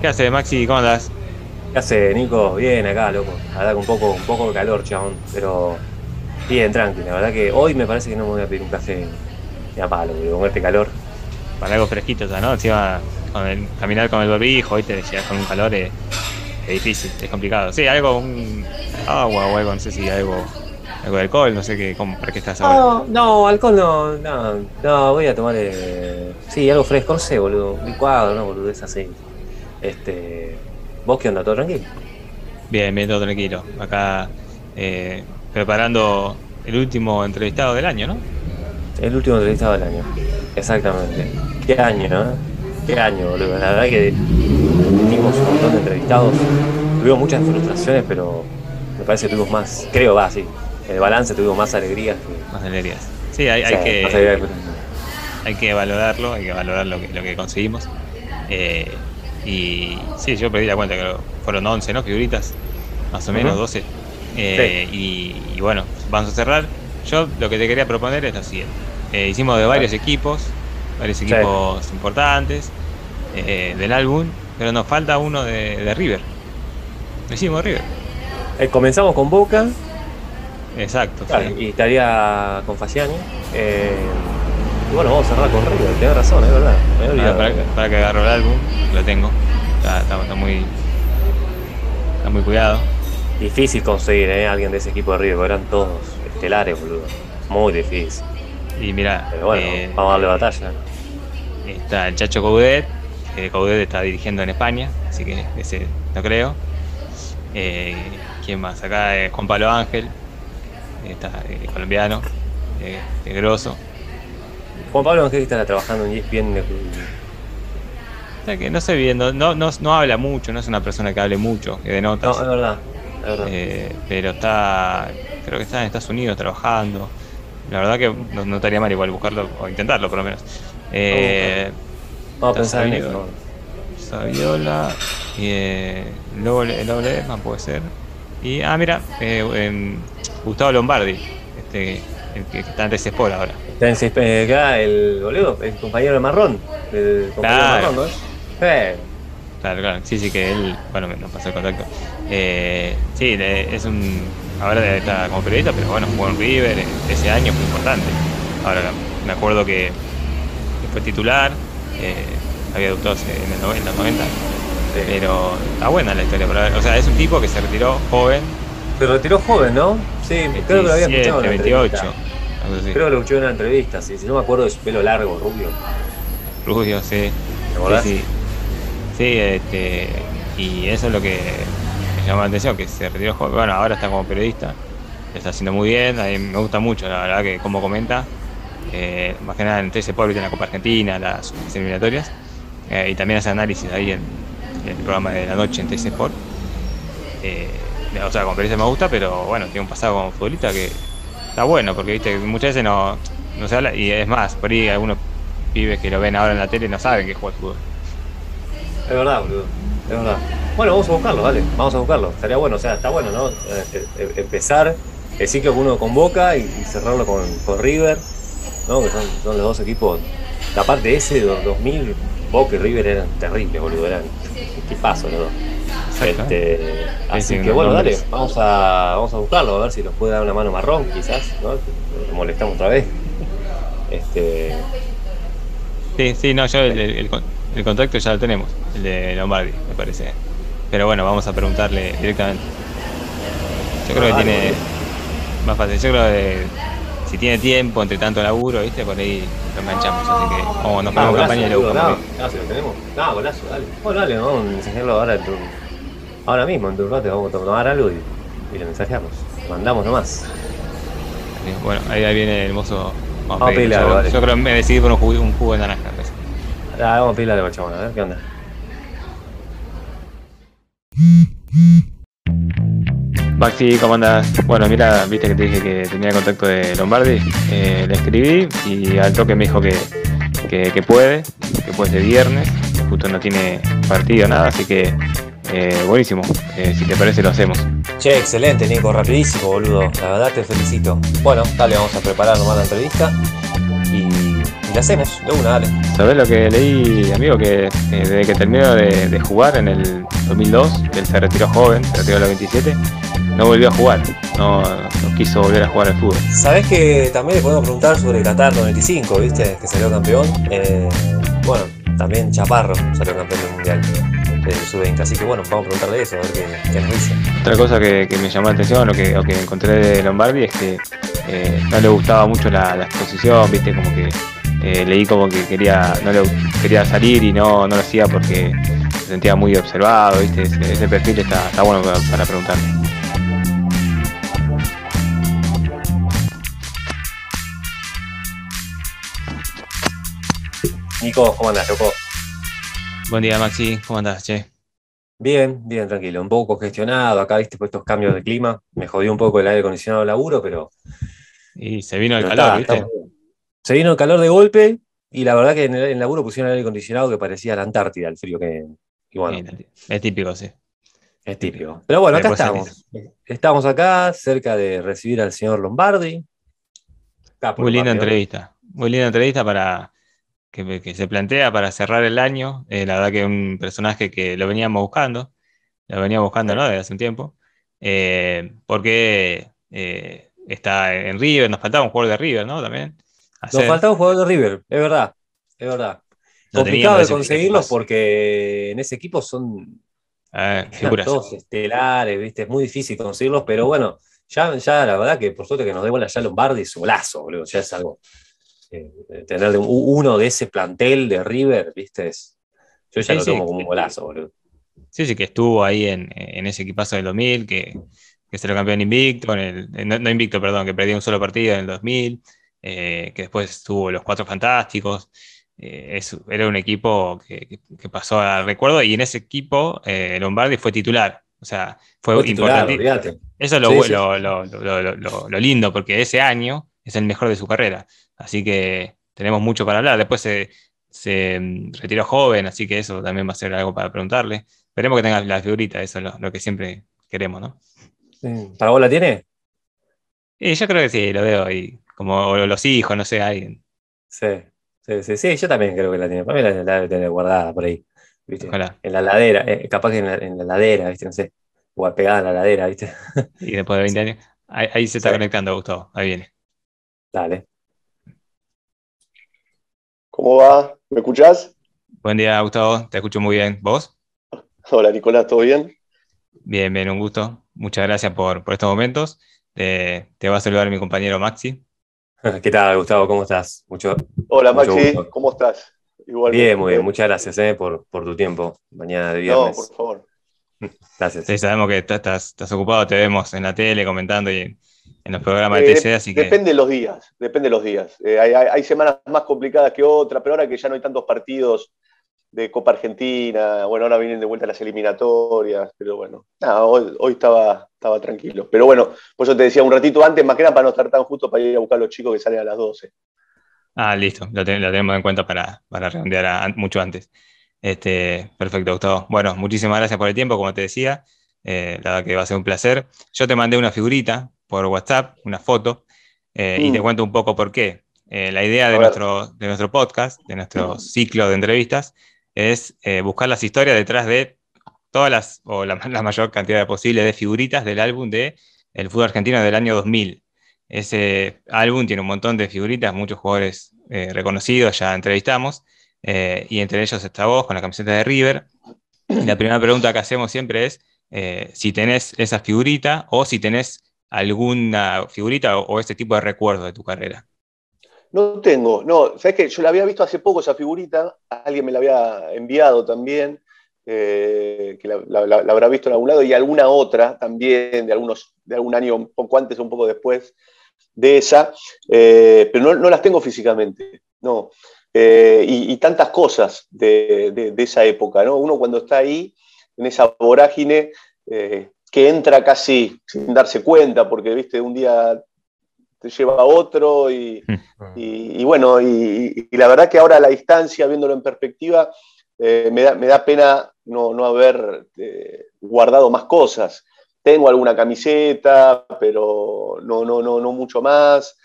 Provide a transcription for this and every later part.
¿Qué hace, Maxi? ¿Cómo andás? ¿Qué hace, Nico? Bien acá, loco. La verdad que un poco, un poco de calor, chabón. Pero bien, tranqui. La verdad que hoy me parece que no me voy a pedir un café ni a palo, porque con este calor. Para algo fresquito ya, ¿no? Encima, con el, caminar con el barbijo, hoy te decías con un calor es, es difícil, es complicado. Sí, algo, un agua o algo, no sé si algo, algo de alcohol, no sé qué, cómo, para qué estás ahora. No, no, alcohol no, no, no, voy a tomar, eh, sí, algo fresco, no sé, boludo, licuado, no, boludo, es así. Este, ¿vos qué onda, todo tranquilo? Bien, bien, todo tranquilo. Acá eh, preparando el último entrevistado del año, ¿no? El último entrevistado del año, exactamente. ¿Qué año, eh? ¿Qué año, boludo? La verdad que tuvimos un montón de entrevistados, tuvimos muchas frustraciones, pero me parece que tuvimos más, creo, va, sí. En el balance tuvimos más alegrías que... Más alegrías. Sí, hay, hay alegrías que- hay que valorarlo, hay que valorar lo que, lo que conseguimos. Eh, y sí, yo perdí la cuenta, que fueron 11, ¿no? Figuritas, más o menos. 12. Eh, y, y bueno, vamos a cerrar. Yo lo que te quería proponer es lo siguiente. Eh, hicimos de varios equipos, varios Sí. equipos importantes eh, del álbum, pero nos falta uno de, de River. Lo hicimos River. Comenzamos con Boca, Exacto. claro, sí. y estaría con Faciani. Eh, y bueno, vamos a cerrar con River, tenés razón, es verdad. Me había Para, olvidado. para- para que agarro el álbum, lo tengo. Está, está- está muy. Está muy cuidado. Difícil conseguir, eh, alguien de ese equipo de River, porque eran todos estelares, boludo. Muy difícil. Y mira, Pero bueno, eh, vamos a darle batalla. está el Chacho Coudet, que Coudet está dirigiendo en España, así que ese no creo. Eh, ¿Quién más? Acá es Juan Pablo Ángel, está eh, colombiano, eh, de grosso. Juan Pablo Ángel está trabajando en ESPN. de- O sea que no sé bien, no, no, no, no habla mucho, no es una persona que hable mucho, que de No, es verdad. Es verdad. Eh, pero está, creo que está en Estados Unidos trabajando. La verdad que no, no estaría mal igual buscarlo o intentarlo por lo menos. Eh, Vamos a pensar en Saviola. eso. Saviola, y eh, luego el doble puede ser. Y, ah, mira, eh, em, Gustavo Lombardi, este, el que está en Sport ahora. Está en seis- eh, acá el boludo, el compañero de Marrón. El compañero Claro. de Marrón, ¿no? Eh, Claro, claro, sí, sí, que él, bueno, me- nos pasó el contacto. Eh, sí, es un, ahora está como periodista, pero bueno, jugó en River, eh, ese año fue importante. Ahora me acuerdo que, fue titular, eh, había debutado en el 90, 90, sí. pero está buena la historia. pero, o sea, es un tipo que se retiró joven, Se retiró joven, ¿no? Sí, creo que lo había 27, escuchado en una 28, Creo que lo escuché en una entrevista. Si no me acuerdo de su pelo largo, rubio. Rubio, sí. ¿Te acordás? Sí, sí. Sí, este, y eso es lo que me llamó la atención, que se retiró joven. Bueno, ahora está como periodista, lo está haciendo muy bien, a mí me gusta mucho, la verdad, que como comenta, eh, más que nada en 13 Pueblo en la Copa Argentina, las, las eliminatorias, eh, y también hace análisis ahí en, en el programa de la noche en 13 Sport. Eh, o sea, como periodista me gusta, pero bueno, tiene un pasado como futbolista que está bueno, porque viste, muchas veces no, no se habla, y es más, por ahí algunos pibes que lo ven ahora en la tele no saben que juega fútbol. Es verdad, boludo. Es verdad. Bueno, vamos a buscarlo, dale. Vamos a buscarlo. Estaría bueno, o sea, está bueno, ¿no? Eh, eh, empezar el ciclo que uno convoca y, cerrarlo con, con River, ¿no? Que son, son los dos equipos. La parte ese de los 2000, Boca y River eran terribles, boludo. Eran paso los dos. Este, así sí, que bueno, dale, vamos a, vamos a buscarlo, a ver si nos puede dar una mano marrón, quizás, ¿no? Lo molestamos otra vez. Este, Sí, sí, no, yo el, el- el con- el contacto ya lo tenemos, el de Lombardi, me parece. Pero bueno, vamos a preguntarle directamente. Yo creo Ah, que tiene más fácil. Yo creo que si tiene tiempo entre tanto laburo, ¿viste? Por ahí lo enganchamos. Así que vamos, nos ponemos campaña y lo buscamos. No, no, si lo tenemos. No, golazo, dale. Bueno, dale, vamos a enseñarlo ahora en tu, ahora mismo, en tu rato, vamos a tomar algo y, y lo mensajeamos. Mandamos nomás. Bueno, ahí, ahí viene el mozo. Vamos a pedirle. yo, creo- dale. yo creo que me decidí por un jugo, un jugo de naranja. Ah, vamos a pedirle algo al chabón, a ver qué onda. Maxi, ¿cómo andas? Bueno, mira, viste que te dije que tenía contacto de Lombardi. Eh, le escribí y al toque me dijo que, que, puede, que puede ser viernes, justo no tiene partido, nada, así que eh, buenísimo. Eh, si te parece, lo hacemos. Che, excelente, Nico, rapidísimo, boludo. La verdad te felicito. Bueno, dale, vamos a preparar nomás la entrevista. Y y la hacemos, de una, dale. ¿Sabés lo que leí, amigo? Que eh, desde que terminó de, jugar en el 2002, él se retiró joven, se retiró a los 27, no volvió a jugar, no, quiso volver a jugar al fútbol. Sabés que también le podemos preguntar sobre Qatar 95, ¿viste? Que salió campeón. Eh, bueno, también Chaparro salió campeón del mundial de sub-20. Así que bueno, vamos a preguntarle eso, a ver qué, nos dice. Otra cosa que, me llamó la atención o que, que encontré de Lombardi es que eh, no le gustaba mucho la, exposición, viste, como que eh, leí como que quería, no le, quería salir y no, no lo hacía porque se sentía muy observado, viste, ese, perfil está, está bueno para, para preguntarle. Nico, ¿cómo andás, loco? Buen día, Maxi, ¿cómo andás, che? Bien, bien, tranquilo. Un poco congestionado acá, viste, por estos cambios de clima. Me jodió un poco el aire acondicionado laburo, pero. Y se vino el calor, ¿viste? Se vino el calor de golpe y la verdad que en el, laburo pusieron el aire acondicionado que parecía la Antártida, el frío que. es típico, sí. Es típico. Pero bueno, acá estamos. Estamos acá cerca de recibir al señor Lombardi. Muy linda entrevista. Muy linda entrevista para que, se plantea para cerrar el año. Eh, la verdad que es un personaje que lo veníamos buscando, lo veníamos buscando ¿no? desde hace un tiempo, eh, porque eh, está en River, nos faltaba un jugador de River, ¿no? También. Nos faltaba un jugador de River, es verdad, es verdad. Complicado de conseguirlos porque en ese equipo son todos estelares, ¿viste? Es muy difícil conseguirlos, pero bueno, ya, ya la verdad que por suerte que nos dé bola ya Lombardi, su golazo, boludo, ya es algo eh, tener uno de ese plantel de River, ¿viste? yo ya lo tomo como un golazo, boludo. Sí, sí, que estuvo ahí en, ese equipazo del 2000, que, que se lo campeón invicto, en el, no, invicto, perdón, que perdió un solo partido en el 2000, eh, que después estuvo los Cuatro Fantásticos. Eh, era un equipo que, pasó al recuerdo y en ese equipo Lombardi fue titular. O sea, fue, importante. Eso es lo, lo, lo, lindo, porque ese año es el mejor de su carrera. Así que tenemos mucho para hablar. Después se, mm, retiró joven, así que eso también va a ser algo para preguntarle. Esperemos que tenga la figurita, eso es lo, que siempre queremos, ¿no? ¿Para vos la tiene? Sí, yo creo que sí, lo veo ahí. Como los hijos, no sé, alguien. Sí, sí, sí, yo también creo que la tiene. Para mí la, debe tener guardada por ahí. ¿viste? En la ladera, eh, capaz que en la, en ladera, ¿viste? No sé. O pegada a la ladera, ¿viste? Y después de 20 años. Ahí, se está conectando, Gustavo. Ahí viene. Dale. ¿Cómo va? ¿Me escuchás? Buen día, Gustavo. Te escucho muy bien. ¿Vos? Hola, Nicolás, ¿todo bien? Bien, bien, un gusto. Muchas gracias por, estos momentos. te va a saludar mi compañero Maxi. ¿Qué tal, Gustavo? ¿Cómo estás? Mucho, Hola, Maxi, ¿cómo estás? Bien, muy bien. Muchas gracias eh, por, tu tiempo. Mañana de viernes. No, por favor. Gracias. Sí, sabemos que estás, estás ocupado, te vemos en la tele comentando y en los programas de TC, eh, así que... Depende de los días, depende de los días. Eh, hay, semanas más complicadas que otras, pero ahora que ya no hay tantos partidos de Copa Argentina, bueno, ahora vienen de vuelta las eliminatorias, pero bueno, hoy, estaba, estaba tranquilo. Pero bueno, pues yo te decía un ratito antes, más que nada para no estar tan justo para ir a buscar a los chicos que salen a las 12. Ah, listo, lo, tenemos en cuenta para, para redondear mucho antes. Este, perfecto, Gustavo. Bueno, muchísimas gracias por el tiempo, como te decía. Eh, la verdad que va a ser un placer. Yo te mandé una figurita por WhatsApp, una foto, eh, y te mm. cuento un poco por qué. Eh, la idea de nuestro, de nuestro podcast, de nuestro ciclo de entrevistas, es eh, buscar las historias detrás de todas las, o la, mayor cantidad posible de figuritas del álbum de El fútbol argentino del año 2000. Ese álbum tiene un montón de figuritas, muchos jugadores reconocidos, ya entrevistamos, y entre ellos está vos con la camiseta de River. la primera pregunta que hacemos siempre es si tenés esa figurita o si tenés alguna figurita o, este tipo de recuerdo de tu carrera? No tengo, no, sabes que yo la había visto hace poco esa figurita, alguien me la había enviado también, eh, que la, habrá visto en algún lado, y alguna otra también, de, algunos, de algún año un poco antes o un poco después de esa, eh, pero no, las tengo físicamente, no. Eh, y, tantas cosas de, esa época, ¿no? Uno cuando está ahí, en esa vorágine, que entra casi sin darse cuenta, porque viste, un día te lleva a otro y, hmm. bueno, y, la verdad que ahora a la distancia, viéndolo en perspectiva, eh, me, da, pena no, haber eh, guardado más cosas. Tengo alguna camiseta, pero no, no, no, no mucho más.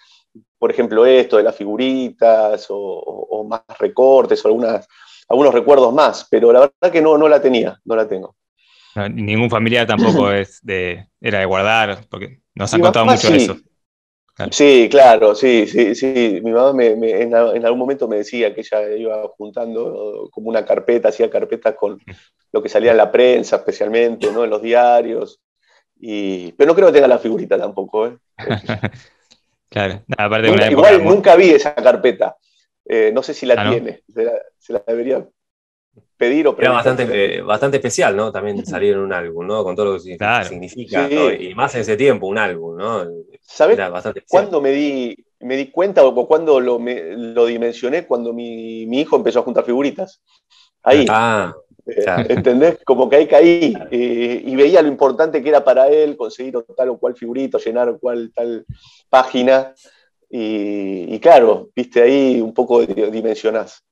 por ejemplo, esto de las figuritas o, más recortes o algunas, algunos recuerdos más, pero la verdad que no, no la tenía, no la tengo. ningún familiar tampoco es de, era de guardar, porque nos han contado mucho de eso. Sí, claro, sí, sí, sí. Mi mamá me, en, algún momento me decía que ella iba juntando como una carpeta, hacía carpetas con lo que salía en la prensa, especialmente, ¿no? En los diarios. Y, pero no creo que tenga la figurita tampoco, ¿eh? claro, aparte de Igual nunca vi esa carpeta. Eh, no sé si la ah, tiene. Se la, debería pedir o Era bastante, bastante especial, ¿no? También salir en un álbum, ¿no? Con todo lo que significa. Y más en ese tiempo, un álbum, ¿no? ¿Sabes cuándo me di, me di cuenta o cuándo lo, lo dimensioné? Cuando mi, hijo empezó a juntar figuritas. Ahí. Ah, eh, ¿Entendés? Como que ahí caí eh, y veía lo importante que era para él conseguir tal o cual figurito, llenar cual tal página. Y, claro, viste ahí un poco dimensionás.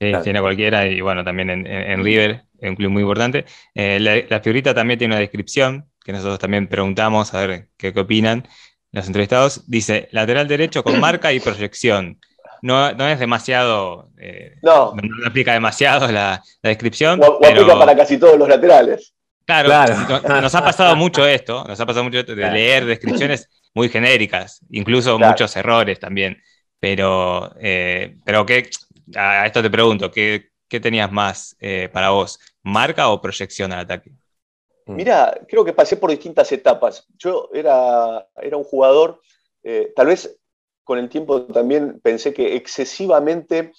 Sí, tiene cualquiera y bueno, también en, River, un club muy importante. Eh, la, figurita también tiene una descripción que nosotros también preguntamos a ver qué, opinan los entrevistados. Dice, lateral derecho con marca y proyección. No, no es demasiado, eh, no. no aplica demasiado la, descripción. O, aplica para casi todos los laterales. Claro, nos ha pasado mucho esto, nos ha pasado mucho esto de leer descripciones muy genéricas, incluso muchos errores también. Pero, eh, pero ¿qué, a esto te pregunto, ¿qué, tenías más eh, para vos? ¿Marca o proyección al ataque? Mm. Mira, creo que pasé por distintas etapas. Yo era, era un jugador, eh, tal vez con el tiempo también pensé que excesivamente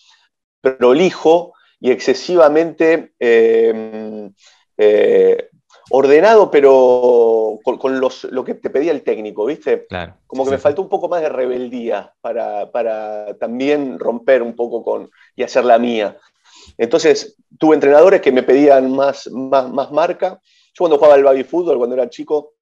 prolijo y excesivamente em, eh, ordenado, pero con, lo que te pedía el técnico, ¿viste? Como que me faltó un poco más de rebeldía para, también romper un poco con y hacer la mía. Entonces, tuve entrenadores que me pedían más, más, más marca. Yo cuando jugaba al baby fútbol, cuando era chico,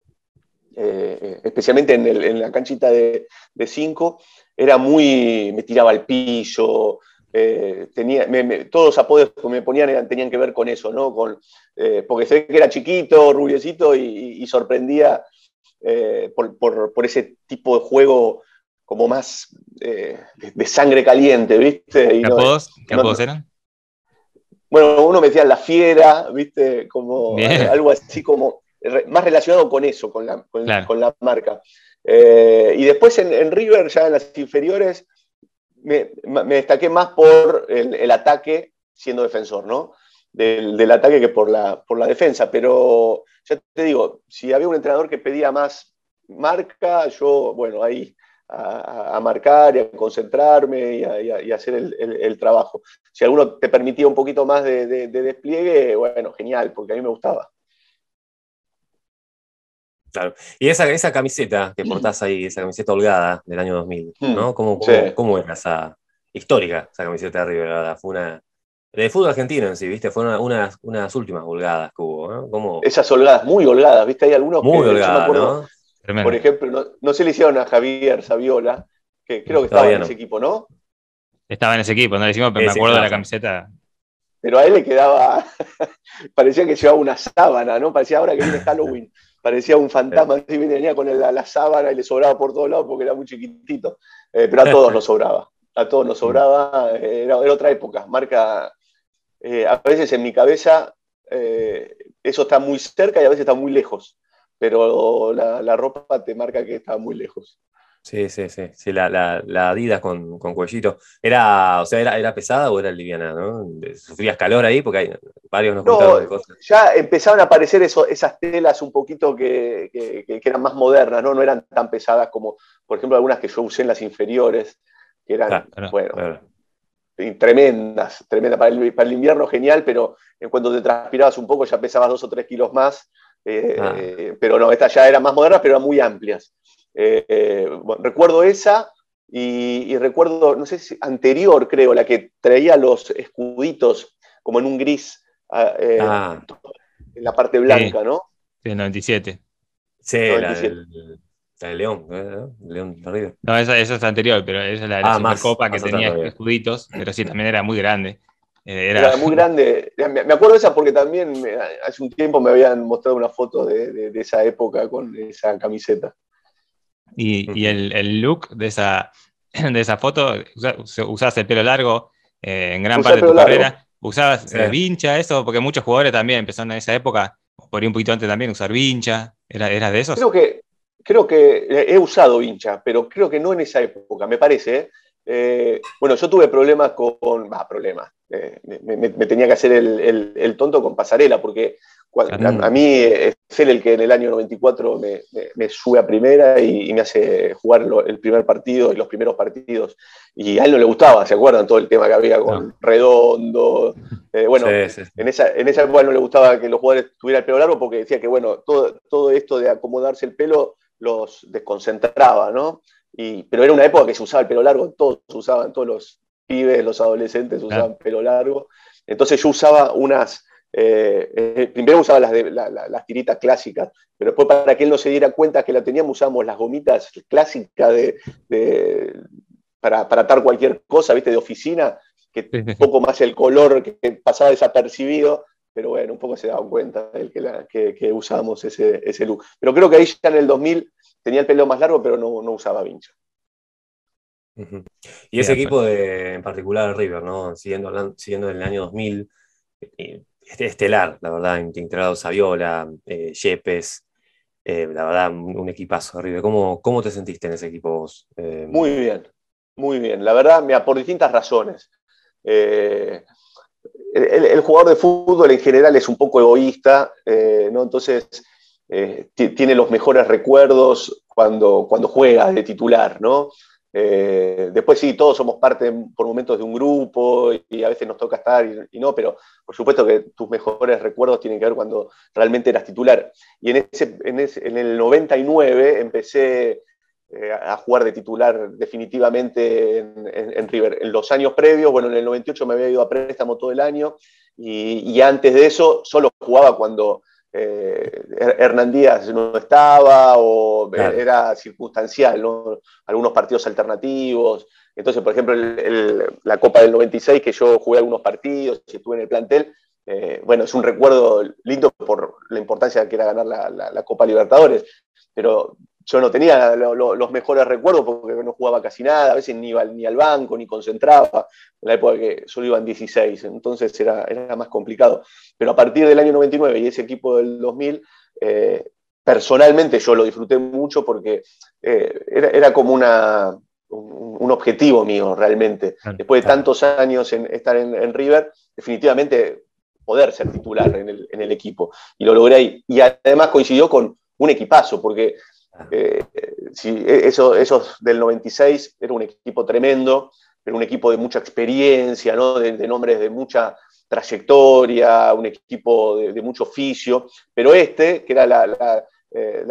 eh, especialmente en, la canchita de 5, era muy, me tiraba al piso, eh, tenía, todos los apodos que me ponían tenían que ver con eso, ¿no? Con, eh, porque sé que era chiquito, rubiecito y, sorprendía eh, por, ese tipo de juego como más de sangre caliente, ¿viste? ¿Qué, apodos, eran? Bueno, uno me decía la fiera, ¿viste? Como algo así como más relacionado con eso, con la, con, la marca. y después en, en River, ya en las inferiores, me, destaqué más por el, ataque siendo defensor, ¿no? Del, ataque que por la, por la defensa. Pero ya te digo, si había un entrenador que pedía más marca, yo, bueno, ahí a, marcar y a concentrarme y a, hacer el, trabajo. Si alguno te permitía un poquito más de despliegue, bueno, genial, porque a mí me gustaba. Claro. Y esa, esa camiseta que portás ahí, esa camiseta holgada del año 2000, ¿no? ¿Cómo, cómo, era esa histórica, esa camiseta de River? Fue una. De fútbol argentino en sí, ¿viste? Fueron unas, unas últimas holgadas que hubo, ¿no? Esas holgadas, muy holgadas, ¿viste? Hay algunos muy que holgadas, ¿no? Por ejemplo, no, no, se le hicieron a Javier Saviola, que creo que estaba en ese equipo, ¿no? Estaba en ese equipo, no le hicimos, pero me acuerdo de la camiseta. Pero a él le quedaba, parecía que llevaba una sábana, ¿no? Parecía ahora que viene Halloween parecía un fantasma, así venía con la, sábana y le sobraba por todos lados porque era muy chiquitito, eh, pero a todos nos sobraba, a todos nos sobraba, eh, era, otra época, marca, eh, a veces en mi cabeza eso está muy cerca y a veces está muy lejos, pero la, la ropa te marca que está muy lejos. Sí, sí, sí. sí la, la, Adidas con, con, cuellito. Era, o sea, era, era pesada o era liviana, ¿no? ¿Sufrías calor ahí? Porque hay varios nos de cosas. Ya empezaron a aparecer eso, esas telas un poquito que, que, eran más modernas, ¿no? No eran tan pesadas como, por ejemplo, algunas que yo usé en las inferiores, que eran, bueno, tremendas, tremendas. Para el, para el invierno genial, pero en cuanto te transpirabas un poco ya pesabas dos o tres kilos más. Eh, ah. eh, pero no, estas ya eran más modernas, pero eran muy amplias. Eh, recuerdo esa y, recuerdo, no sé si anterior creo, la que traía los escuditos como en un gris ah, eh, ah. en la parte blanca, ¿no? Sí, 97. Sí, La, del, León, ¿eh? León River. No, esa, esa, es anterior, pero esa es la de la ah, Supercopa que tenía escuditos, pero sí, también era muy grande. Era... muy grande. Me acuerdo de esa porque también hace un tiempo me habían mostrado una foto de, esa época con esa camiseta. Y, el, look de esa, de esa foto, usabas el pelo largo eh, en gran parte de tu carrera. ¿Usabas eh, vincha, eso? Porque muchos jugadores también empezaron en esa época, por ahí un poquito antes también, usar vincha. ¿Era, ¿Eras de esos? Creo que, creo que he usado vincha, pero creo que no en esa época, me parece. ¿eh? Bueno, yo tuve problemas con. Va, problemas. me, tenía que hacer el, el, tonto con pasarela, porque a, mí es él el que en el año 94 me, sube a primera y, me hace jugar el primer partido y los primeros partidos. Y a él no le gustaba, ¿se acuerdan? Todo el tema que había con Redondo. Eh, bueno, En, esa, en esa época no le gustaba que los jugadores tuvieran el pelo largo porque decía que, bueno, todo, todo esto de acomodarse el pelo los desconcentraba, ¿no? Y, pero era una época que se usaba el pelo largo, todos usaban, todos los pibes, los adolescentes usaban pelo largo. Entonces yo usaba unas eh, eh, primero usaba las, las, tiritas clásicas, pero después para que él no se diera cuenta que la teníamos, usábamos las gomitas clásicas de, para, atar cualquier cosa, ¿viste? De oficina, que un poco más el color que pasaba desapercibido, pero bueno, un poco se daban cuenta de que, que, usábamos ese, ese, look. Pero creo que ahí ya en el 2000 tenía el pelo más largo, pero no, no usaba vincha. Y ese equipo de, en particular, River, ¿no? Siguiendo, siguiendo en el año 2000, este, estelar, la verdad, integrado Saviola, eh, Yepes, eh, la verdad, un, equipazo horrible. ¿Cómo, ¿Cómo, te sentiste en ese equipo vos? Eh, muy bien, muy bien. La verdad, mira, por distintas razones. El, jugador de fútbol en general es un poco egoísta, ¿no? Entonces tiene los mejores recuerdos cuando, cuando juega de titular, ¿no? Eh, después sí, todos somos parte por momentos de un grupo y, a veces nos toca estar y, no, pero por supuesto que tus mejores recuerdos tienen que ver cuando realmente eras titular. Y en, ese, en, el 99 empecé eh, a jugar de titular definitivamente en, River. En los años previos, bueno, en el 98 me había ido a préstamo todo el año y, y antes de eso solo jugaba cuando eh, Hernán Díaz no estaba o era circunstancial, algunos partidos alternativos. Entonces, por ejemplo, la Copa del 96, que yo jugué algunos partidos y estuve en el plantel, eh, bueno, es un recuerdo lindo por la importancia que era ganar la Copa Libertadores, pero yo no tenía los mejores recuerdos porque no jugaba casi nada, a veces ni iba ni al banco, ni concentraba, en la época que solo iban 16, entonces era, era más complicado. Pero a partir del año 99 y ese equipo del 2000, eh, personalmente yo lo disfruté mucho porque eh, era, como una, un, objetivo mío realmente. Después de tantos años en estar en, River, definitivamente poder ser titular en el, en el equipo. Y lo logré ahí. Y además coincidió con un equipazo, porque eh, e, eso, esos del 96 era un equipo tremendo, era un equipo de mucha experiencia, de, nombres de mucha trayectoria, un equipo de, mucho oficio, pero este, que era la, eh,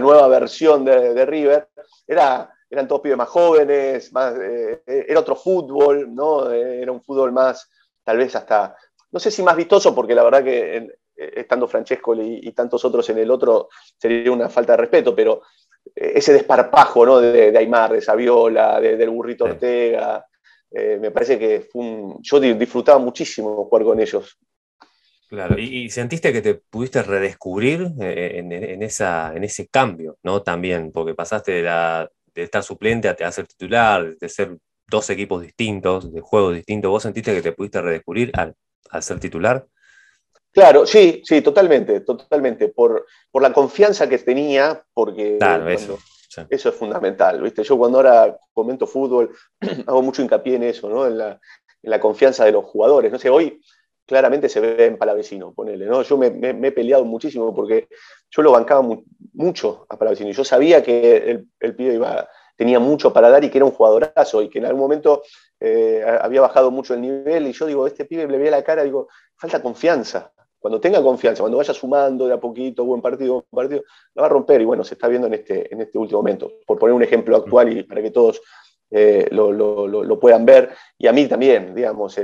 nueva versión de, River, era, eran todos pibes más jóvenes, más, eh, era otro fútbol, ¿no? era un fútbol más, tal vez hasta, no sé si más vistoso, porque la verdad que en, estando Francesco y, tantos otros en el otro, sería una falta de respeto, pero eh, ese desparpajo ¿no? de, Aymar, de Saviola, de, del burrito Ortega, eh, me parece que fue un, yo disfrutaba muchísimo jugar con ellos. Claro, y, sentiste que te pudiste redescubrir en, esa, en ese cambio, ¿no? También, porque pasaste de, la, de estar suplente a, ser titular, de ser dos equipos distintos, de juegos distintos. ¿Vos sentiste que te pudiste redescubrir al, al ser titular? Claro, sí, sí, totalmente, totalmente. Por, por la confianza que tenía, porque eso, eso, es fundamental, ¿viste? Yo cuando ahora comento fútbol, hago mucho hincapié en eso, ¿no? En la, en la confianza de los jugadores. No sé, hoy claramente se ve en Palavecino, ponele, ¿no? Yo me, he peleado muchísimo porque yo lo bancaba mucho a Palavecino y yo sabía que el, el pibe iba, tenía mucho para dar y que era un jugadorazo y que en algún momento eh, había bajado mucho el nivel y yo digo, este pibe le veía la cara, digo, falta confianza, cuando tenga confianza, cuando vaya sumando de a poquito, buen partido, buen partido, lo va a romper. Y bueno, se está viendo en este, en este último momento. Por poner un ejemplo actual y para que todos eh, lo, puedan ver. Y a mí también, digamos,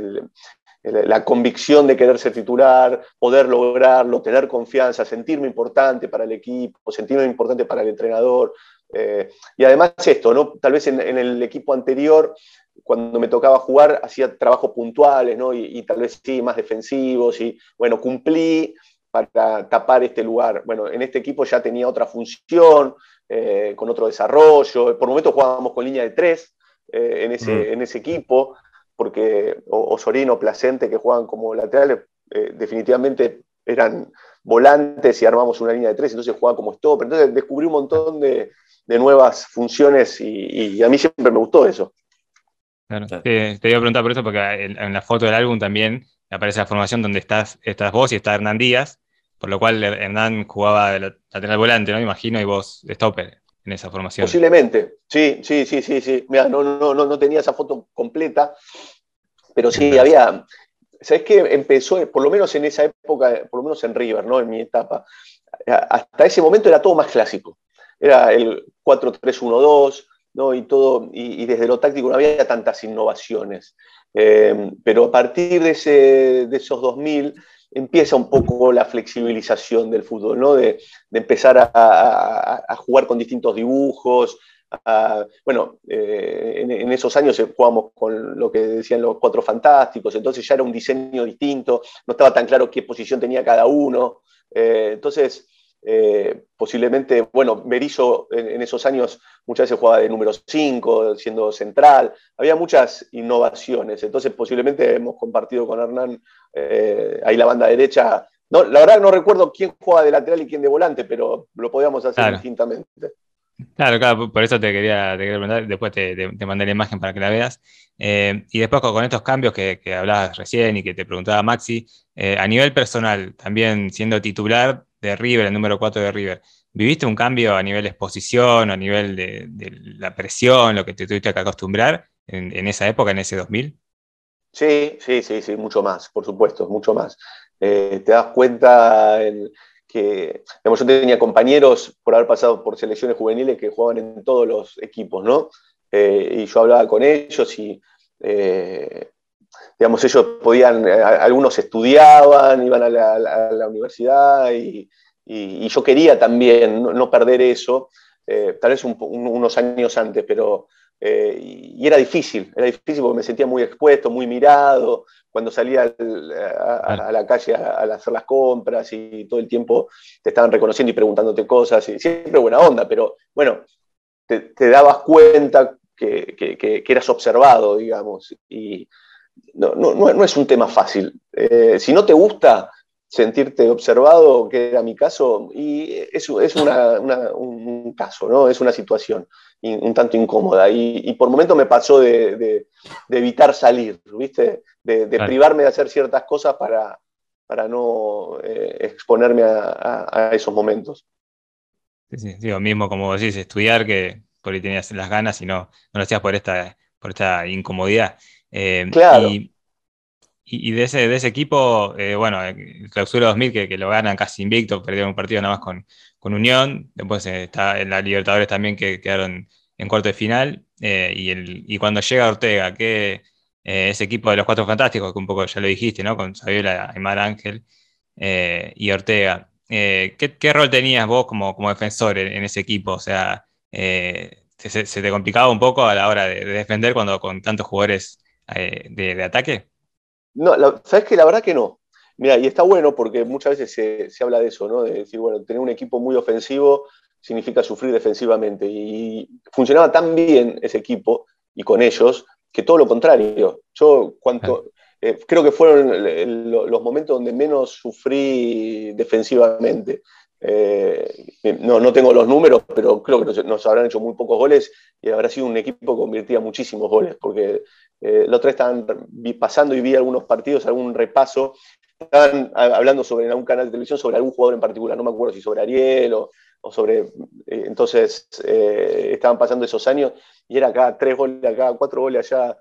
la convicción de querer ser titular, poder lograrlo, tener confianza, sentirme importante para el equipo, sentirme importante para el entrenador. Eh, y además esto, ¿no? Tal vez en, en el equipo anterior cuando me tocaba jugar hacía trabajos puntuales, ¿no? Y, tal vez sí, más defensivos, y bueno, cumplí para tapar este lugar. Bueno, en este equipo ya tenía otra función, eh, con otro desarrollo. Por momentos jugábamos con línea de tres eh, en, ese, mm. en ese equipo, porque Osorino, Placente, que jugaban como laterales, eh, definitivamente eran volantes y armamos una línea de tres, entonces jugaba como stop. Entonces descubrí un montón de, nuevas funciones y, a mí siempre me gustó eso. Claro. Te, iba a preguntar por eso, porque en, la foto del álbum también aparece la formación donde estás, estás vos y está Hernán Díaz, por lo cual Hernán jugaba de lateral volante, ¿no? Imagino, y vos de stopper en esa formación. Posiblemente, sí, sí, sí, sí, sí. Mira, no, no, no, no tenía esa foto completa, pero sí, había, ¿sabes qué? Empezó, por lo menos en esa época, por lo menos en River, ¿no? En mi etapa, hasta ese momento era todo más clásico. Era el 4-3-1-2, ¿no? Y todo, y, desde lo táctico no había tantas innovaciones. Eh, pero a partir de, ese, de esos 2000 empieza un poco la flexibilización del fútbol, ¿no? De, empezar a, jugar con distintos dibujos. bueno, eh, en, esos años jugábamos con lo que decían los cuatro fantásticos, entonces ya era un diseño distinto, no estaba tan claro qué posición tenía cada uno. Eh, entonces, eh, posiblemente, bueno, Berizzo en, esos años muchas veces jugaba de número 5, siendo central, había muchas innovaciones, entonces posiblemente hemos compartido con Hernán eh, ahí la banda derecha. No, la verdad no recuerdo quién juega de lateral y quién de volante, pero lo podíamos hacer distintamente. Claro, claro, por eso te quería, te preguntar, después te, mandé la imagen para que la veas. Eh, y después con, estos cambios que, que, hablabas recién y que te preguntaba Maxi, a nivel personal, también siendo titular, de River, el número 4 de River, ¿viviste un cambio a nivel de exposición, a nivel de, la presión, lo que te tuviste que acostumbrar en, esa época, en ese 2000? Sí, sí, sí, sí, mucho más, por supuesto, mucho más. Eh, te das cuenta que, digamos, yo tenía compañeros por haber pasado por selecciones juveniles que jugaban en todos los equipos, ¿no? Eh, y yo hablaba con ellos y eh, digamos, ellos podían, eh, algunos estudiaban, iban a la, universidad y, yo quería también no, perder eso, eh, tal vez unos años antes, pero eh, y era difícil, era difícil porque me sentía muy expuesto, muy mirado, cuando salía a, la calle a, hacer las compras y todo el tiempo te estaban reconociendo y preguntándote cosas, y siempre buena onda, pero bueno, te, dabas cuenta que, que, eras observado, digamos, y, no, no, no, es un tema fácil. Eh, si no te gusta sentirte observado, que era mi caso, y es, es un caso, ¿no? Es una situación un tanto incómoda. Y, por momento me pasó de, evitar salir, ¿viste? De, privarme de hacer ciertas cosas para, para no eh, exponerme a, esos momentos. Sí, sí, lo mismo como decís, estudiar, que por ahí tenías las ganas y no, no lo hacías por esta, por esta incomodidad. Eh, claro. Y, de, ese, de ese equipo, eh, bueno, el clausura 2000 que, que, lo ganan casi invicto, perdieron un partido nada más con, con Unión, después eh, está en la Libertadores también que quedaron en cuarto de final, y, el, y cuando llega Ortega, que ese equipo de los Cuatro Fantásticos, que un poco ya lo dijiste, ¿no? Con Saviola, Aymar Ángel y Ortega, ¿qué, ¿qué, rol tenías vos como, como defensor en, ese equipo? O sea, se, se, te complicaba un poco a la hora de defender cuando con tantos jugadores eh, de, ataque? No, sabes que la verdad que no. Mira, y está bueno porque muchas veces se, habla de eso, ¿no? De decir, bueno, tener un equipo muy ofensivo significa sufrir defensivamente. Y funcionaba tan bien ese equipo y con ellos que todo lo contrario. Yo cuanto, eh, creo que fueron los momentos donde menos sufrí defensivamente. Eh, no, no, tengo los números, pero creo que nos, habrán hecho muy pocos goles y habrá sido un equipo que convertía muchísimos goles, porque eh, la otra vez estaban pasando y vi algunos partidos, algún repaso, estaban hablando sobre en algún canal de televisión sobre algún jugador en particular, no me acuerdo si sobre Ariel o, sobre... Eh, entonces estaban pasando esos años y era acá tres goles, acá cuatro goles allá.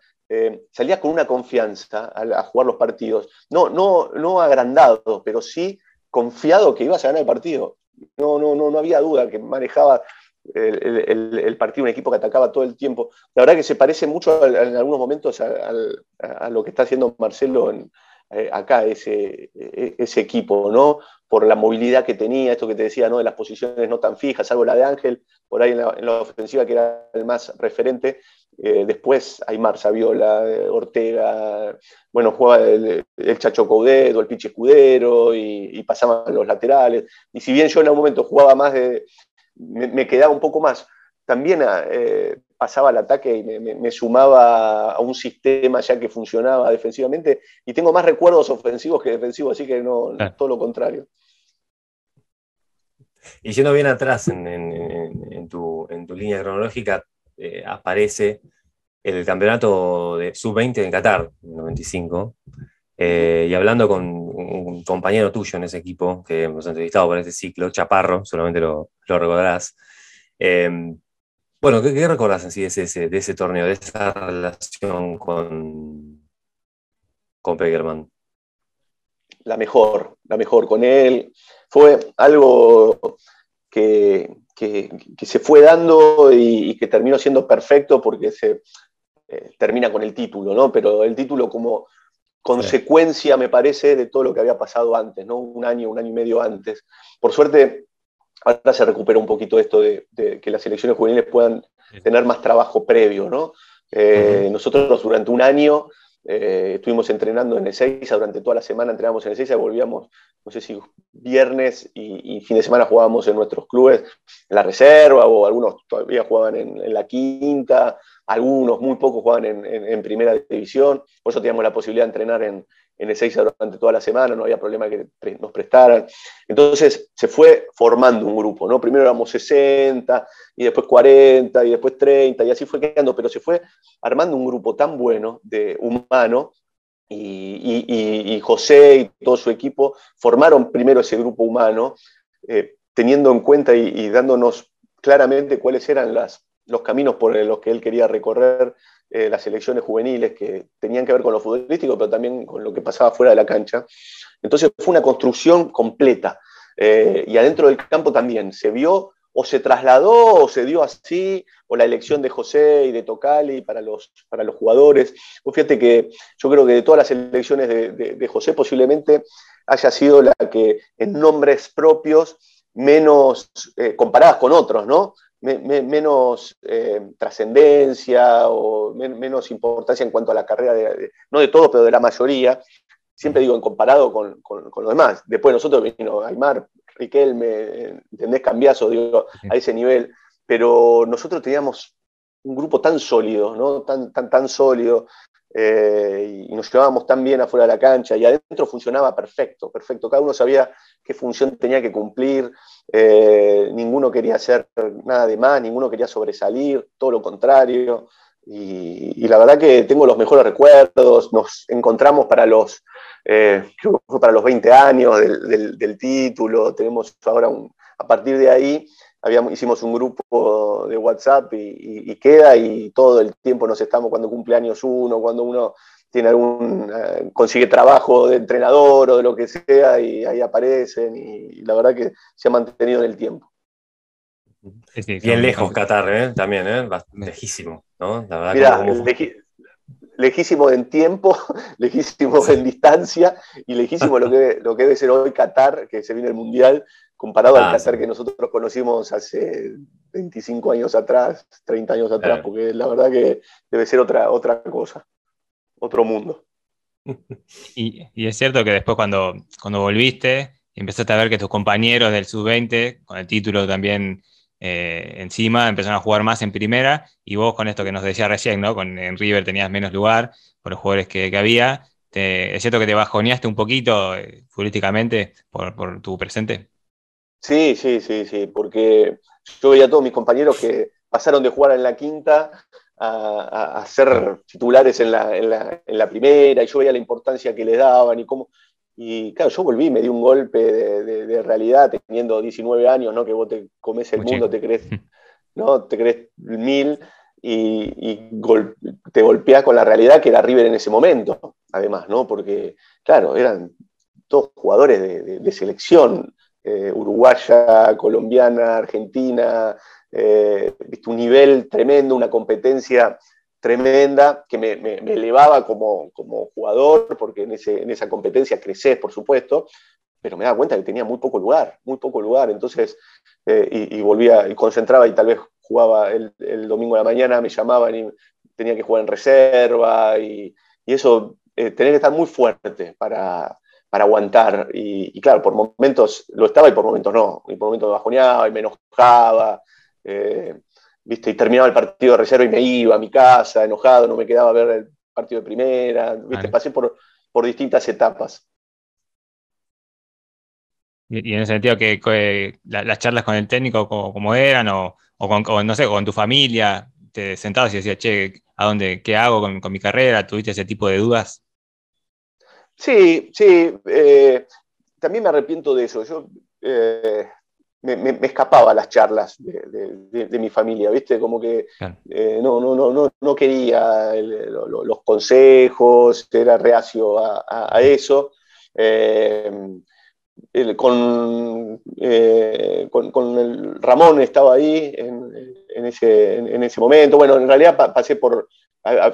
salías con una confianza a, a, jugar los partidos, no, no, no agrandado, pero sí confiado que ibas a ganar el partido. No, no, no, no había duda que manejaba el, partido un equipo que atacaba todo el tiempo. La verdad que se parece mucho en algunos momentos a, lo que está haciendo Marcelo en, eh, acá, ese, ese equipo, ¿no? Por la movilidad que tenía, esto que te decía, ¿no? de las posiciones no tan fijas, salvo la de Ángel, por ahí en la, ofensiva que era el más referente. Eh, después Aymar Saviola, eh, Ortega, bueno, jugaba el, Chacho Coudedo, el Piche Escudero y, pasaban los laterales. Y si bien yo en algún momento jugaba más de, me, quedaba un poco más, también eh, pasaba al ataque y me, sumaba a un sistema ya que funcionaba defensivamente. Y tengo más recuerdos ofensivos que defensivos, así que no, todo lo contrario. Y yendo bien atrás en, tu, línea cronológica, eh, aparece el campeonato de sub-20 en Qatar, en 95. Eh, y hablando con un compañero tuyo en ese equipo que hemos entrevistado por este ciclo, Chaparro, solamente lo, lo recordarás. Eh, bueno, ¿qué, qué recordás en sí de ese, de ese torneo, de esa relación con, con Pegerman? La mejor, la mejor con él. Fue algo que, se fue dando y, que terminó siendo perfecto porque se eh, termina con el título, ¿no? Pero el título como consecuencia, me parece, de todo lo que había pasado antes, ¿no? Un año, un año y medio antes. Por suerte, ahora se recupera un poquito esto de, que las elecciones juveniles puedan tener más trabajo previo, ¿no? Eh, nosotros durante un año eh, estuvimos entrenando en Ezeiza, durante toda la semana entrenamos en Ezeiza, volvíamos, no sé si viernes y, fin de semana jugábamos en nuestros clubes, en la reserva, o algunos todavía jugaban en la quinta, algunos, muy pocos jugaban en, primera división, por eso teníamos la posibilidad de entrenar en, en Ezeiza durante toda la semana, no había problema que nos prestaran. Entonces se fue formando un grupo, ¿no? Primero éramos 60, y después 40, y después 30, y así fue quedando, pero se fue armando un grupo tan bueno de humano, y, José y todo su equipo formaron primero ese grupo humano, eh, teniendo en cuenta y dándonos claramente cuáles eran las los caminos por los que él quería recorrer eh, las elecciones juveniles que tenían que ver con lo futbolístico, pero también con lo que pasaba fuera de la cancha. Entonces fue una construcción completa. Eh, y adentro del campo también se vio o se trasladó o se dio así, o la elección de José y de Tocali para los, para los jugadores. fíjate que yo creo que de todas las elecciones de, José posiblemente haya sido la que en nombres propios menos eh, comparadas con otros, ¿no? Menos eh, trascendencia o menos importancia en cuanto a la carrera, de, no de todos, pero de la mayoría. Siempre digo, en comparado con, con, con los demás. Después nosotros vino Aymar, Riquelme, ¿entendés? Cambiazo, digo, a ese nivel. Pero nosotros teníamos un grupo tan sólido, ¿no? Tan, tan, tan sólido, eh, y nos llevábamos tan bien afuera de la cancha, y adentro funcionaba perfecto, perfecto. Cada uno sabía qué función tenía que cumplir, eh, ninguno quería hacer nada de más, ninguno quería sobresalir, todo lo contrario. Y, la verdad que tengo los mejores recuerdos, nos encontramos para los, eh, para los 20 años del, título, tenemos ahora a partir de ahí habíamos, hicimos un grupo de WhatsApp y, queda y todo el tiempo nos estamos cuando cumple años uno, cuando uno tiene algún, eh, consigue trabajo de entrenador o de lo que sea y ahí aparecen y, la verdad que se ha mantenido en el tiempo. Bien lejos Qatar, ¿eh? también, ¿eh? lejísimo, ¿no? La verdad lejísimo en tiempo, lejísimo en distancia y lejísimo lo que, lo que debe ser hoy Qatar, que se viene el Mundial, comparado al ah, Qatar que nosotros conocimos hace 25 años atrás, 30 años atrás, porque la verdad que debe ser otra, otra cosa otro mundo. Y, es cierto que después cuando, cuando volviste, empezaste a ver que tus compañeros del sub-20, con el título también eh, encima, empezaron a jugar más en primera, y vos con esto que nos decía recién, ¿no? Con, en River tenías menos lugar por los jugadores que, había. es cierto que te bajoneaste un poquito eh, futbolísticamente por, por tu presente. Sí, sí, sí, sí, porque yo veía a todos mis compañeros que pasaron de jugar en la quinta a, ser titulares en la, primera, y yo veía la importancia que le daban y cómo. Y claro, yo volví, me di un golpe de, realidad teniendo 19 años, ¿no? Que vos te comes el mundo, te crees, ¿no? Te crees mil y, te golpeás con la realidad que era River en ese momento, además, ¿no? Porque, claro, eran todos jugadores de, selección, eh, uruguaya, colombiana, argentina, eh, un nivel tremendo, una competencia tremenda que me, elevaba como, jugador, porque en, esa competencia creces, por supuesto, pero me daba cuenta que tenía muy poco lugar, muy poco lugar. Entonces, eh, y, volvía, y concentraba y tal vez jugaba el, domingo de la mañana, me llamaban y tenía que jugar en reserva y, eso, eh, tenía que estar muy fuerte para, aguantar. Y, claro, por momentos lo estaba y por momentos no. Y por momentos me bajoneaba y me enojaba. Eh, ¿viste? Y terminaba el partido de reserva y me iba a mi casa enojado, no me quedaba a ver el partido de primera. ¿viste? Pasé por, por distintas etapas. Y, en ese sentido, que, las charlas con el técnico como, eran, o, con, no sé, con tu familia, te sentabas y decías, che, ¿a dónde, qué hago con, mi carrera? ¿Tuviste ese tipo de dudas? Sí, sí. Eh, también me arrepiento de eso. Yo eh, me, escapaba a las charlas de, mi familia, ¿viste? Como que eh, no, no, no, no, quería los consejos, era reacio a, eso. Con, con, el Ramón estaba ahí en, ese, en, ese, momento. Bueno, en realidad pasé por,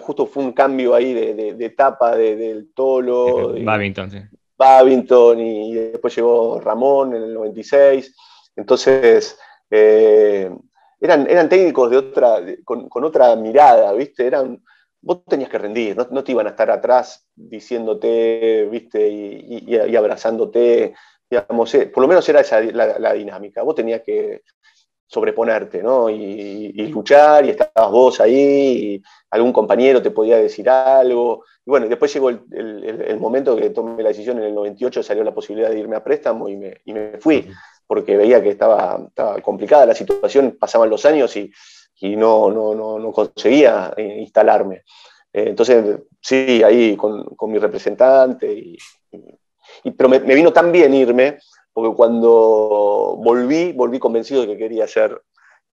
justo fue un cambio ahí de, etapa del Tolo. Babington, sí. Babington y después llegó Ramón en el 96. Entonces, eh, eran, eran técnicos de otra, con, otra mirada, ¿viste? Eran, vos tenías que rendir, no, te iban a estar atrás diciéndote, ¿viste? y abrazándote. Digamos, eh, por lo menos era esa la, dinámica. Vos tenías que sobreponerte, ¿no? Y, luchar, y estabas vos ahí, y algún compañero te podía decir algo. Y bueno, después llegó el, momento que tomé la decisión, en el 98 salió la posibilidad de irme a préstamo y me, fui, porque veía que estaba, complicada la situación, pasaban los años y, no, no, conseguía instalarme. Eh, entonces, sí, ahí con, mi representante y pero me, vino tan bien irme, porque cuando volví, volví convencido de que quería ser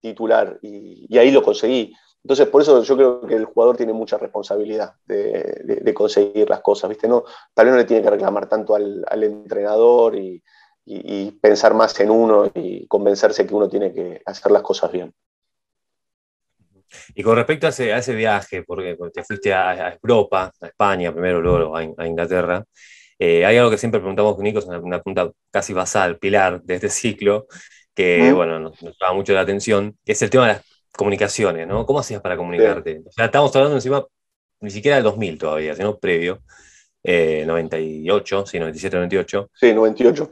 titular y, ahí lo conseguí. Entonces, por eso yo creo que el jugador tiene mucha responsabilidad de, conseguir las cosas, ¿viste? No, tal vez no le tiene que reclamar tanto al, entrenador y, pensar más en uno y convencerse que uno tiene que hacer las cosas bien. Y con respecto a ese, viaje, porque te fuiste a, Europa, a España primero, luego a Inglaterra, eh, hay algo que siempre preguntamos con Nico, es una, pregunta casi basal, pilar de este ciclo, que bueno, nos, nos llama mucho la atención, que es el tema de las comunicaciones, ¿no? ¿Cómo hacías para comunicarte? O sea, estamos hablando encima, ni siquiera del 2000 todavía, sino previo, 98, eh, sí, 97, 98. Sí, 98.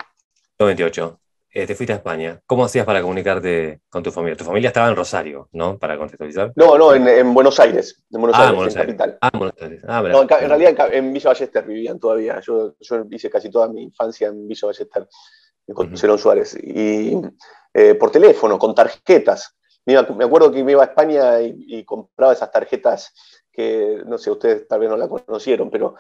98. Eh, te fuiste a España. ¿Cómo hacías para comunicarte con tu familia? Tu familia estaba en Rosario, ¿no? Para contextualizar. No, no, en, Buenos Aires. En Buenos ah, Aires, en capital. Ah, Buenos Aires. Ah, no, en, realidad en, Villa Ballester vivían todavía. Yo, yo, hice casi toda mi infancia en Villa Ballester, con uh Suárez. Y eh, por teléfono, con tarjetas. Me, acuerdo que me iba a España y, compraba esas tarjetas que, no sé, ustedes tal vez no la conocieron, pero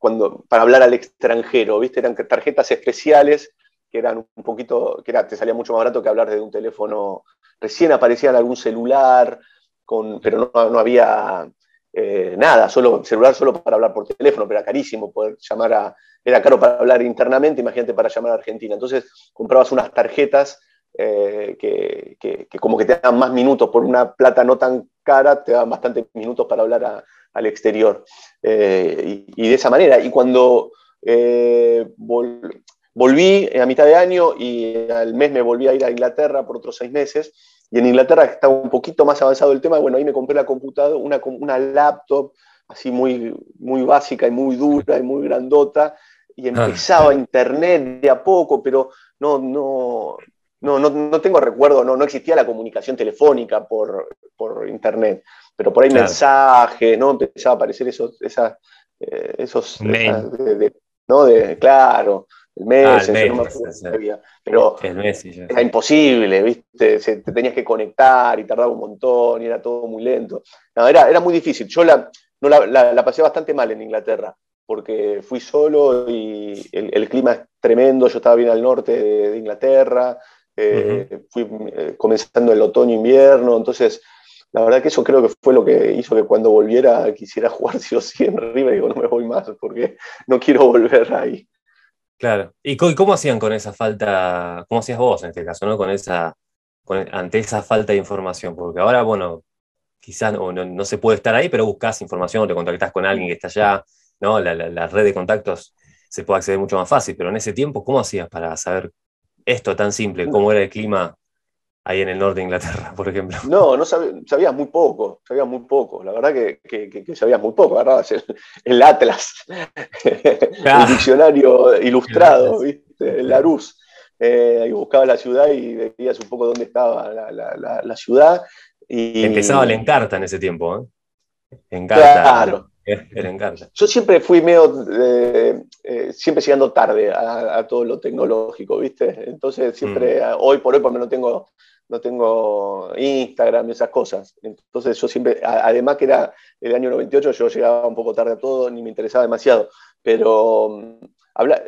cuando, para hablar al extranjero, ¿viste? Eran tarjetas especiales que eran un poquito, que era, te salía mucho más barato que hablar de un teléfono. Recién aparecía algún celular, con, pero no, había eh, nada, solo celular solo para hablar por teléfono, pero era carísimo poder llamar a, era caro para hablar internamente, imagínate para llamar a Argentina. Entonces comprabas unas tarjetas eh, que, como que te daban más minutos por una plata no tan cara, te daban bastantes minutos para hablar al exterior. Eh, y, de esa manera, y cuando Volví a mitad de año y al mes me volví a ir a Inglaterra por otros seis meses. Y en Inglaterra estaba un poquito más avanzado el tema. Bueno, ahí me compré la computadora, una, una laptop así muy, muy básica y muy dura y muy grandota. Y ah, empezaba internet de a poco, pero no, no, no, no, tengo recuerdo, no, no existía la comunicación telefónica por, por internet, pero por ahí mensajes, ¿no? Empezaba a aparecer esos, esas, eh, esos, ¿no? De, claro, el Messenger, ah, no pero era imposible, ¿viste? te tenías que conectar y tardaba un montón y era todo muy lento. No, era, era muy difícil. Yo la, no, la, pasé bastante mal en Inglaterra, porque fui solo y el, clima es tremendo, yo estaba bien al norte de, Inglaterra, eh, fui eh, comenzando el otoño-invierno, entonces la verdad que eso creo que fue lo que hizo que cuando volviera quisiera jugar si o sí en River digo, no me voy más porque no quiero volver ahí. Claro. ¿Y cómo hacían con esa falta, cómo hacías vos en este caso, ¿no? Con esa, ante esa falta de información? Porque ahora, bueno, quizás no, se puede estar ahí, pero buscas información, te contactás con alguien que está allá, ¿no? La, red de contactos se puede acceder mucho más fácil, pero en ese tiempo, ¿cómo hacías para saber esto tan simple? ¿Cómo era el clima ahí en el norte de Inglaterra, por ejemplo? No, no sabías muy poco, sabías muy poco. La verdad que, que, sabías muy poco, agarrabas el, Atlas, el diccionario ilustrado, ¿viste? el Larus. Eh, y buscabas la ciudad y veías un poco dónde estaba la, ciudad. Y... Empezaba la encarta en ese tiempo, ¿eh? Encarta. Claro. Yo siempre fui medio, eh, eh, siempre llegando tarde a, todo lo tecnológico, ¿viste? Entonces siempre, mm. hoy por hoy, porque no tengo, no tengo Instagram esas cosas. Entonces yo siempre, además que era el año 98, yo llegaba un poco tarde a todo, ni me interesaba demasiado. Pero mm,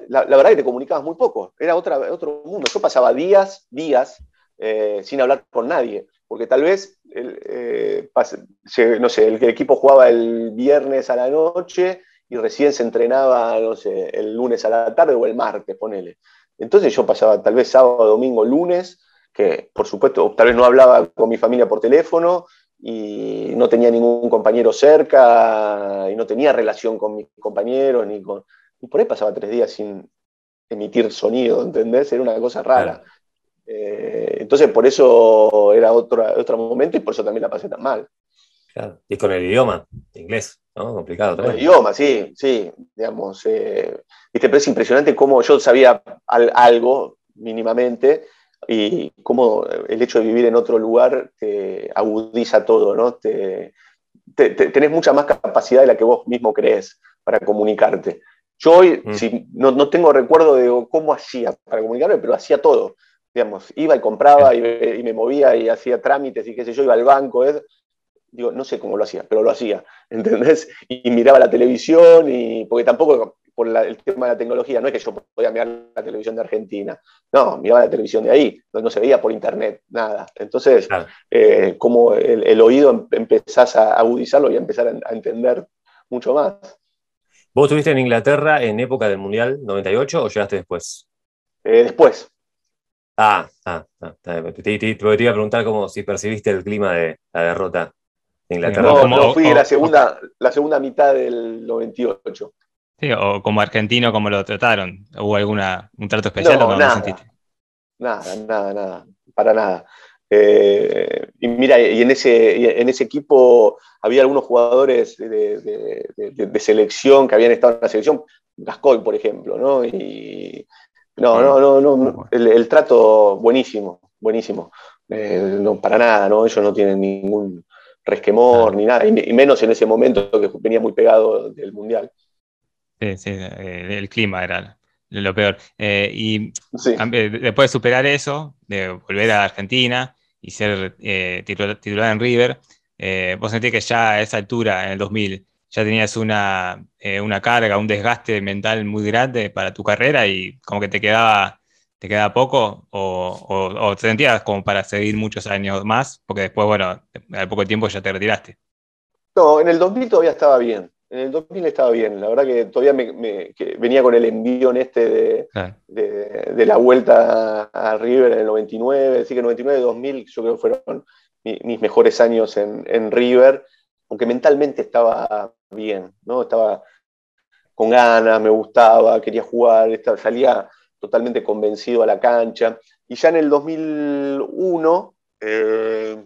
la, verdad que te comunicabas muy poco, era otra, otro mundo. Yo pasaba días, días, eh, sin hablar con nadie porque tal vez el, eh, no sé, el, equipo jugaba el viernes a la noche y recién se entrenaba, no sé, el lunes a la tarde o el martes, ponele. Entonces yo pasaba tal vez sábado, domingo, lunes, que por supuesto tal vez no hablaba con mi familia por teléfono y no tenía ningún compañero cerca y no tenía relación con mis compañeros ni con... Y por ahí pasaba tres días sin emitir sonido, ¿entendés? Era una cosa rara. Eh, entonces, por eso era otro, otro momento y por eso también la pasé tan mal. Claro. Y con el idioma, inglés, ¿no? Complicado también. Con el idioma, sí, sí, digamos. Eh, pero es impresionante cómo yo sabía algo mínimamente y cómo el hecho de vivir en otro lugar te agudiza todo, ¿no? Te, tenés mucha más capacidad de la que vos mismo crees para comunicarte. Yo hoy mm. si, no, no, tengo recuerdo de cómo hacía para comunicarme, pero hacía todo digamos, iba y compraba y, me movía y hacía trámites y qué sé yo, iba al banco, digo, no sé cómo lo hacía, pero lo hacía, ¿entendés? Y, miraba la televisión y, porque tampoco por el tema de la tecnología, no es que yo podía mirar la televisión de Argentina, no, miraba la televisión de ahí, no, se veía por internet, nada. Entonces, eh, como el, oído em, empezás a agudizarlo y a empezar a, entender mucho más. ¿Vos estuviste en Inglaterra en época del Mundial 98 o llegaste después? Eh, después, Ah, ah, ah te, iba a preguntar como si percibiste el clima de la derrota de Inglaterra. No, no fui la segunda, la segunda mitad del 98. Sí, o como argentino, ¿cómo lo trataron? ¿Hubo alguna, un trato especial no, nada, Nada, nada, nada, para nada. Eh, y mira, y en ese, en ese equipo había algunos jugadores de, de, selección que habían estado en la selección, Gascoy, por ejemplo, ¿no? Y, no, no, no, no. El, trato buenísimo, buenísimo. Eh, no, para nada, ¿no? Ellos no tienen ningún resquemor ni nada, y, menos en ese momento que venía muy pegado del Mundial. Sí, sí, eh, el clima era lo peor. Eh, y después de superar eso, de volver a Argentina y ser titular, en River, vos sentís que ya a esa altura, en el 2000, ya tenías una, eh, una carga, un desgaste mental muy grande para tu carrera y como que te quedaba, te quedaba poco o, o, te sentías como para seguir muchos años más, porque después, bueno, al poco tiempo ya te retiraste. No, en el 2000 todavía estaba bien. En el 2000 estaba bien. La verdad que todavía me, venía con el envío en este de, la vuelta a River en el 99. Así que 99 2000 yo creo que fueron mis mejores años en, en River aunque mentalmente estaba bien, ¿no? Estaba con ganas, me gustaba, quería jugar, salía totalmente convencido a la cancha. Y ya en el 2001, eh,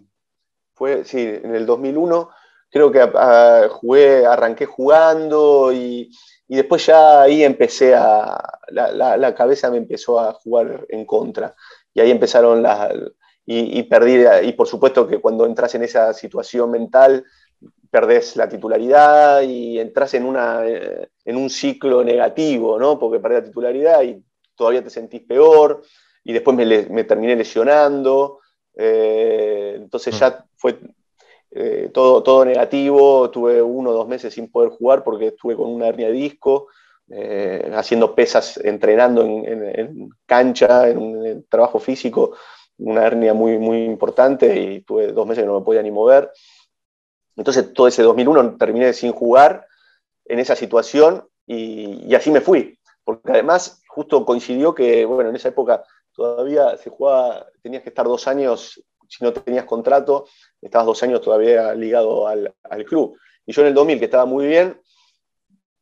fue, sí, en el 2001 creo que ah, jugué, arranqué jugando y, después ya ahí empecé a, la, cabeza me empezó a jugar en contra. Y ahí empezaron las, y, y perdí, y por supuesto que cuando entras en esa situación mental, perdés la titularidad y entras en, una, eh, en un ciclo negativo, ¿no? Porque perdés la titularidad y todavía te sentís peor, y después me, terminé lesionando, eh, entonces ya mm. fue eh, todo, todo negativo, tuve uno o dos meses sin poder jugar porque estuve con una hernia de disco, haciendo pesas, entrenando en, cancha, en un trabajo físico, una hernia muy, muy importante y tuve dos meses que no me podía ni mover. Entonces todo ese 2001 terminé sin jugar en esa situación y, así me fui. Porque además justo coincidió que, bueno, en esa época todavía se jugaba, tenías que estar dos años, si no tenías contrato, estabas dos años todavía ligado al, club. Y yo en el 2000, que estaba muy bien,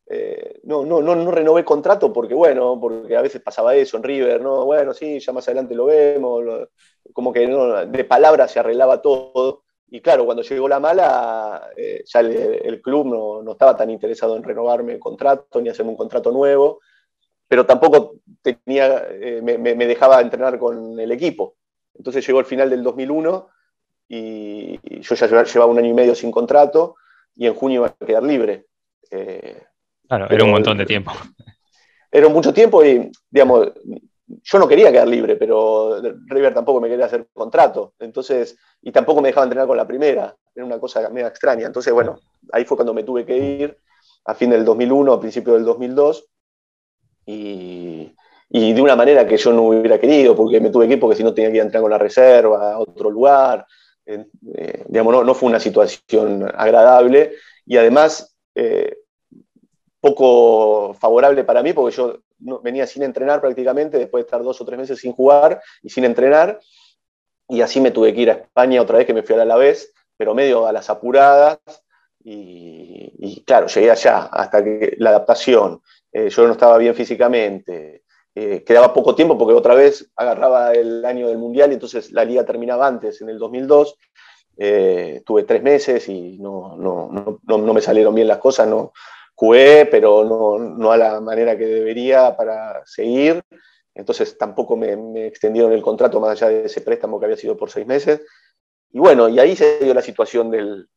eh, no, no, no, no renové contrato porque, bueno, porque a veces pasaba eso en River, ¿no? Bueno, sí, ya más adelante lo vemos, como que de palabras se arreglaba todo. Y claro, cuando llegó la mala, eh, ya el, club no, estaba tan interesado en renovarme el contrato ni hacerme un contrato nuevo, pero tampoco tenía, eh, me, me, dejaba entrenar con el equipo. Entonces llegó el final del 2001 y, yo ya llevaba un año y medio sin contrato y en junio iba a quedar libre. Claro, era un montón de tiempo. Era mucho tiempo y, digamos, yo no quería quedar libre, pero River tampoco me quería hacer contrato. Entonces, y tampoco me dejaba entrenar con la primera. Era una cosa medio extraña. Entonces, bueno, ahí fue cuando me tuve que ir, a fin del 2001, a principio del 2002. Y, y de una manera que yo no hubiera querido, porque me tuve que ir porque si no tenía que ir a entrenar con la reserva a otro lugar. Eh, digamos, no, no, fue una situación agradable. Y además, eh, poco favorable para mí, porque yo venía sin entrenar prácticamente, después de estar dos o tres meses sin jugar y sin entrenar, y así me tuve que ir a España otra vez que me fui a la vez, pero medio a las apuradas, y, claro, llegué allá hasta que la adaptación, eh, yo no estaba bien físicamente, eh, quedaba poco tiempo porque otra vez agarraba el año del Mundial y entonces la liga terminaba antes, en el 2002, eh, tuve tres meses y no, no, no, no, me salieron bien las cosas, no, jugué, pero no, a la manera que debería para seguir. Entonces tampoco me, extendieron el contrato más allá de ese préstamo que había sido por seis meses. Y bueno, y ahí se dio la situación del,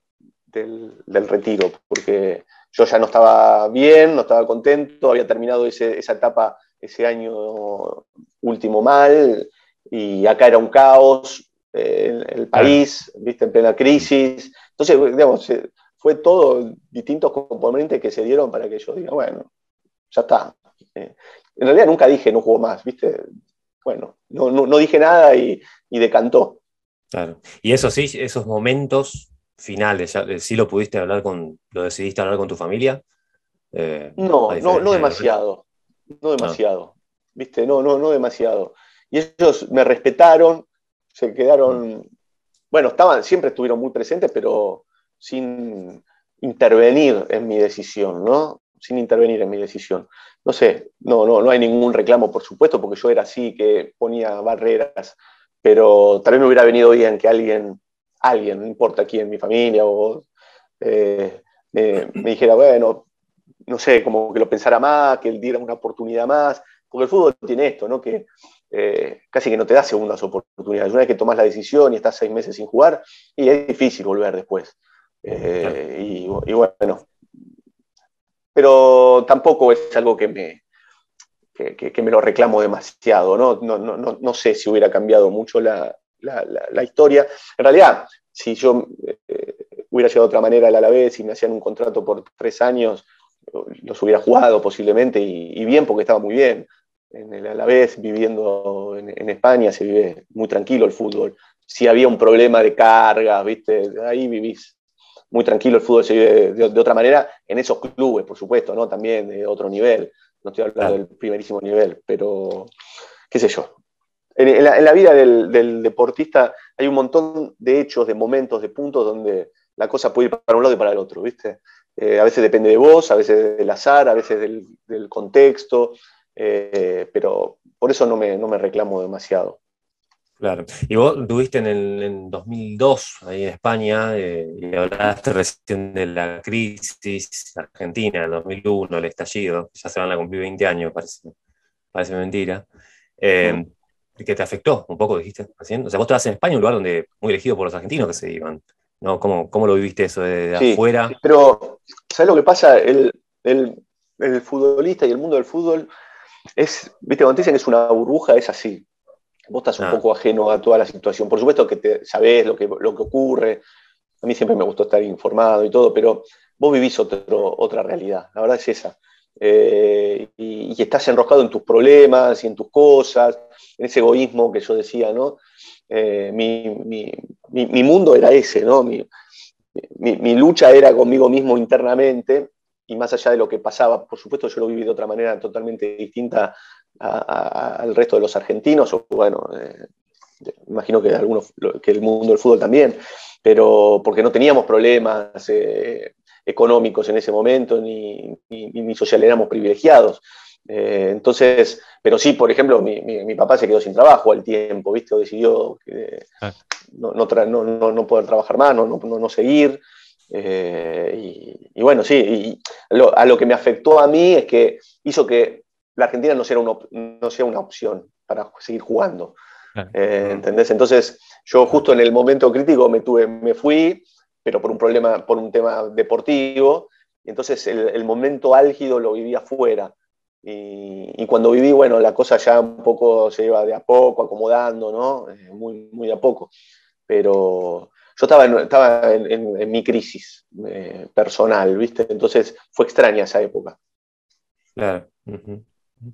del, retiro, porque yo ya no estaba bien, no estaba contento, había terminado esa etapa, ese año último mal, y acá era un caos, eh, el, país, viste, en plena crisis. Entonces, digamos, fue todo distintos componentes que se dieron para que yo diga, bueno, ya está. Eh, en realidad nunca dije no juego más, ¿viste? Bueno, no, dije nada y, decantó. Claro. Y eso sí, esos momentos finales, eh, ¿sí lo pudiste hablar con, lo decidiste hablar con tu familia? Eh, no, no, no demasiado. No demasiado. ¿Viste? No, no, no demasiado. Y ellos me respetaron, se quedaron, mm. bueno, estaban, siempre estuvieron muy presentes, pero sin intervenir en mi decisión, ¿no? Sin intervenir en mi decisión. No sé, no, no, no hay ningún reclamo, por supuesto, porque yo era así, que ponía barreras, pero también me hubiera venido bien que alguien, alguien, no importa quién, mi familia, o eh, me, dijera, bueno, no sé, como que lo pensara más, que él diera una oportunidad más, porque el fútbol tiene esto, ¿no? Que eh, casi que no te da segundas oportunidades. Una vez que tomas la decisión y estás seis meses sin jugar, y es difícil volver después. Eh, y, bueno, pero tampoco es algo que me, que, me lo reclamo demasiado, ¿no? No, no, no sé si hubiera cambiado mucho la, la, historia. En realidad, si yo eh, hubiera llegado de otra manera al Alavés y me hacían un contrato por tres años, los hubiera jugado posiblemente y, bien porque estaba muy bien. En el Alavés, viviendo en, en, España, se vive muy tranquilo el fútbol. Si había un problema de carga, ¿viste? ahí vivís muy tranquilo el fútbol se vive de, otra manera, en esos clubes, por supuesto, ¿no? También de otro nivel. No estoy hablando del primerísimo nivel, pero qué sé yo. En, la, vida del, deportista hay un montón de hechos, de momentos, de puntos donde la cosa puede ir para un lado y para el otro, ¿viste? Eh, a veces depende de vos, a veces del azar, a veces del, contexto, eh, pero por eso no me, no me reclamo demasiado. Claro. Y vos estuviste en el 2002 ahí en España eh, y hablaste recién de la crisis argentina, el 2001, el estallido, ya se van a cumplir 20 años, parece, parece mentira. Eh, que te afectó un poco, dijiste recién. O sea, vos estabas en España, un lugar donde muy elegido por los argentinos que se iban. ¿No? ¿Cómo, cómo lo viviste eso de, afuera? Pero, ¿sabes lo que pasa? El, el, el, futbolista y el mundo del fútbol es, viste, cuando te dicen que es una burbuja, es así vos estás un ah. poco ajeno a toda la situación. Por supuesto que te, sabés lo que, lo que ocurre, a mí siempre me gustó estar informado y todo, pero vos vivís otro, otra realidad, la verdad es esa. Eh, y, estás enroscado en tus problemas y en tus cosas, en ese egoísmo que yo decía, ¿no? Eh, mi, mi, mi, mundo era ese, ¿no? Mi, lucha era conmigo mismo internamente y más allá de lo que pasaba, por supuesto yo lo viví de otra manera totalmente distinta al resto de los argentinos, o bueno, eh, imagino que, algunos, que el mundo del fútbol también, pero porque no teníamos problemas, eh, económicos en ese momento, ni, ni, social, éramos privilegiados. Eh, entonces, pero sí, por ejemplo, mi, papá se quedó sin trabajo al tiempo, ¿viste? O decidió ah. no, no, no, poder trabajar más, no, no, seguir. Eh, y, bueno, sí, a lo que me afectó a mí es que hizo que la Argentina no sea una, no sea una opción para seguir jugando. Eh, ¿Entendés? Entonces, yo justo en el momento crítico me, tuve, me fui, pero por un problema, por un tema deportivo, y entonces el, momento álgido lo viví afuera. Y, cuando viví, bueno, la cosa ya un poco se iba de a poco, acomodando, ¿no? Eh, muy, muy de a poco. Pero yo estaba en, estaba en, mi crisis eh, personal, ¿viste? Entonces fue extraña esa época. Claro.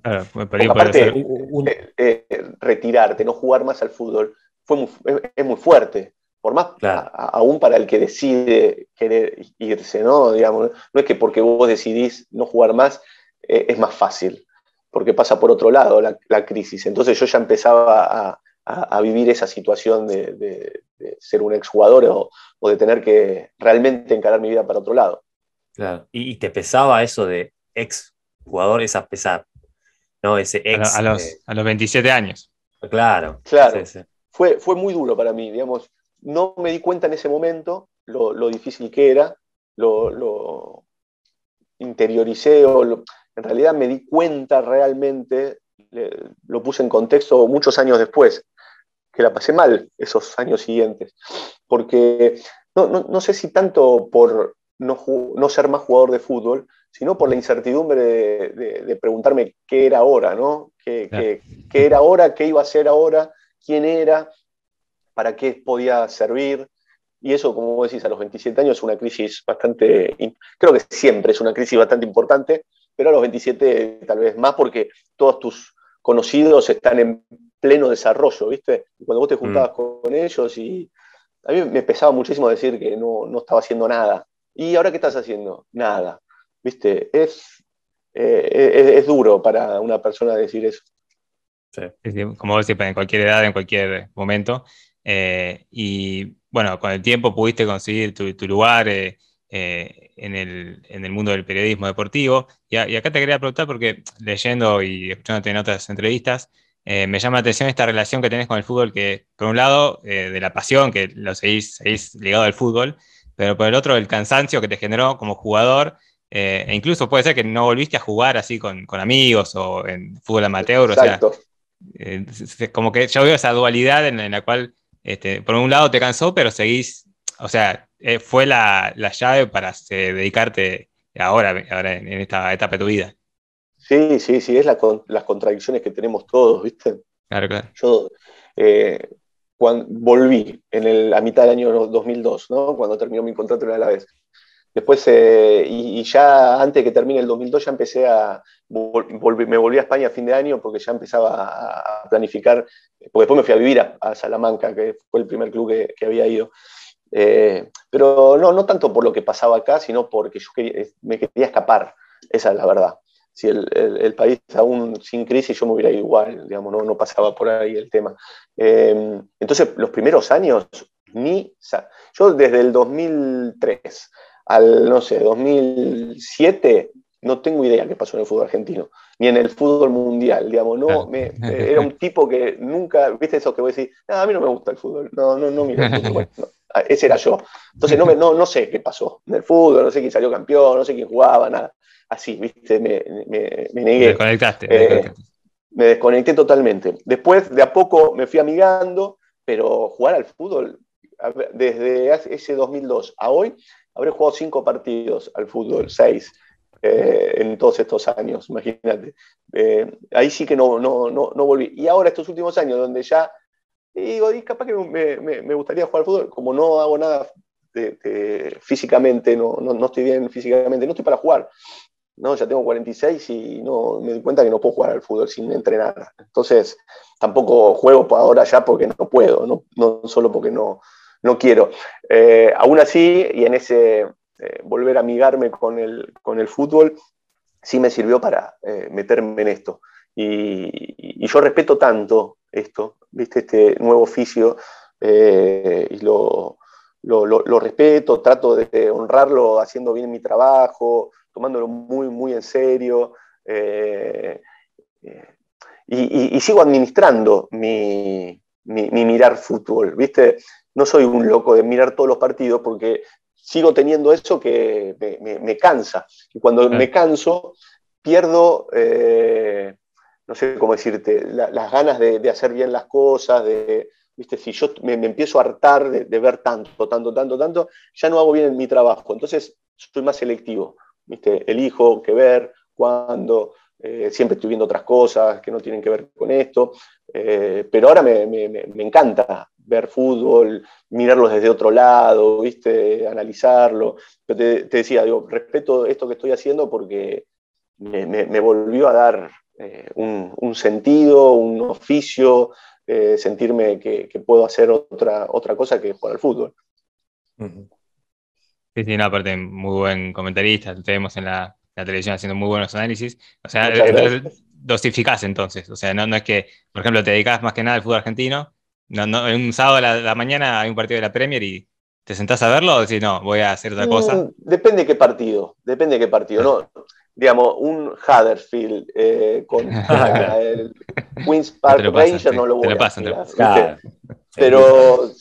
Claro, aparte, eh, eh, retirarte, no jugar más al fútbol, fue es, muy fuerte. Por más, aún para el que decide querer irse, ¿no? Digamos, no es que porque vos decidís no jugar más eh, es más fácil, porque pasa por otro lado la, crisis. Entonces yo ya empezaba a, vivir esa situación de, ser un exjugador o, o de tener que realmente encarar mi vida para otro lado. Claro. ¿Y, te pesaba eso de ex jugador, esa pesar, ¿no? Ese ex. A, los, a los 27 años. Claro. Claro. Fue, fue muy duro para mí, digamos. No me di cuenta en ese momento lo, difícil que era, lo, interioricé o en realidad me di cuenta realmente, lo puse en contexto muchos años después, que la pasé mal esos años siguientes. Porque no, no sé si tanto por no, no, ser más jugador de fútbol, sino por la incertidumbre de, preguntarme qué era ahora, ¿no? ¿Qué, era ahora? ¿Qué iba a ser ahora? ¿Quién era? ¿Para qué podía servir? Y eso, como decís, a los 27 años es una crisis bastante, creo que siempre es una crisis bastante importante, pero a los 27 tal vez más porque todos tus conocidos están en pleno desarrollo, ¿viste? Y cuando vos te juntabas mm. con ellos y a mí me pesaba muchísimo decir que no, no estaba haciendo nada. ¿Y ahora qué estás haciendo? Nada. ¿Viste? Es, eh, es, duro para una persona decir eso. Sí. Como vos decís, en cualquier edad, en cualquier momento. Eh, y bueno, con el tiempo pudiste conseguir tu, lugar eh, en, el, mundo del periodismo deportivo. Y, acá te quería preguntar, porque leyendo y escuchándote en otras entrevistas, me llama la atención esta relación que tenés con el fútbol, que por un lado, de la pasión, que lo seguís, seguís ligado al fútbol, pero por el otro, el cansancio que te generó como jugador eh, e incluso puede ser que no volviste a jugar así con, amigos o en fútbol amateur. Exacto. O sea, eh, como que yo veo esa dualidad en, la cual, este, por un lado te cansó, pero seguís, o sea, eh, fue la, llave para dedicarte ahora, ahora en, esta etapa de tu vida. Sí, sí, sí, es las contradicciones que tenemos todos, ¿viste? Claro, claro. Yo cuando volví en el, a mitad del año 2002, ¿no? cuando terminó mi contrato en la vez. Después, eh, y, ya antes de que termine el 2002, ya empecé a. me volví a España a fin de año porque ya empezaba a, planificar. Porque después me fui a vivir a, Salamanca, que fue el primer club que, había ido. Eh, pero no, no tanto por lo que pasaba acá, sino porque yo me quería escapar. Esa es la verdad. Si el, país aún sin crisis, yo me hubiera ido igual, digamos, no, no pasaba por ahí el tema. Eh, entonces, los primeros años, ni. Yo desde el 2003 al, no sé, 2007, no tengo idea qué pasó en el fútbol argentino, ni en el fútbol mundial, digamos, no, me, era un tipo que nunca, viste eso que voy a decir, a mí no me gusta el fútbol, no, no, no miro el fútbol, ese era yo. Entonces no, me, no, no sé qué pasó en el fútbol, no sé quién salió campeón, no sé quién jugaba, nada. Así, viste, me, me, me negué. Desconectaste, eh, me desconecté totalmente. Después, de a poco, me fui amigando, pero jugar al fútbol, desde ese 2002 a hoy, habré jugado cinco partidos al fútbol, seis, eh, en todos estos años, imagínate. Eh, ahí sí que no, no, no, no, volví. Y ahora estos últimos años, donde ya, digo, capaz que me, me, gustaría jugar fútbol, como no hago nada físicamente, no, no, estoy bien físicamente, no estoy para jugar. ¿no? Ya tengo 46 y no, me doy cuenta que no puedo jugar al fútbol sin entrenar. Entonces, tampoco juego ahora ya porque no puedo, no, no solo porque no, no quiero. Eh, aún así, y en ese eh, volver a amigarme con el, con el fútbol, sí me sirvió para eh, meterme en esto. Y, yo respeto tanto esto, ¿viste? este nuevo oficio, y lo, lo, respeto, trato de honrarlo haciendo bien mi trabajo, tomándolo muy, muy en serio. Eh, y, sigo administrando mi, mirar fútbol, ¿viste? No soy un loco de mirar todos los partidos porque sigo teniendo eso que me, cansa. Y cuando me canso, pierdo, eh, no sé cómo decirte, las ganas de, hacer bien las cosas, de, ¿viste? Si yo me, empiezo a hartar de, ver tanto, tanto, tanto, tanto, ya no hago bien mi trabajo. Entonces soy más selectivo, ¿viste? Elijo qué ver, cuándo, eh, siempre estoy viendo otras cosas que no tienen que ver con esto, eh, pero ahora me, encanta ver fútbol, mirarlo desde otro lado, ¿viste? analizarlo. Pero te, decía, digo, respeto esto que estoy haciendo porque me, volvió a dar eh, un, sentido, un oficio, sentirme que, puedo hacer otra, otra cosa que jugar al fútbol. Sí, sí, aparte, muy buen comentarista, te vemos en la, la televisión haciendo muy buenos análisis. O sea, dosificás entonces. O sea, no, no es que, por ejemplo, te dedicas más que nada al fútbol argentino. No, no, en un sábado a la, mañana hay un partido de la Premier y te sentás a verlo o decís, no, voy a hacer otra cosa. Mm, depende de qué partido, depende de qué partido. No, digamos, un Huddersfield eh, con el Queen's Park Rangers no lo voy a Pero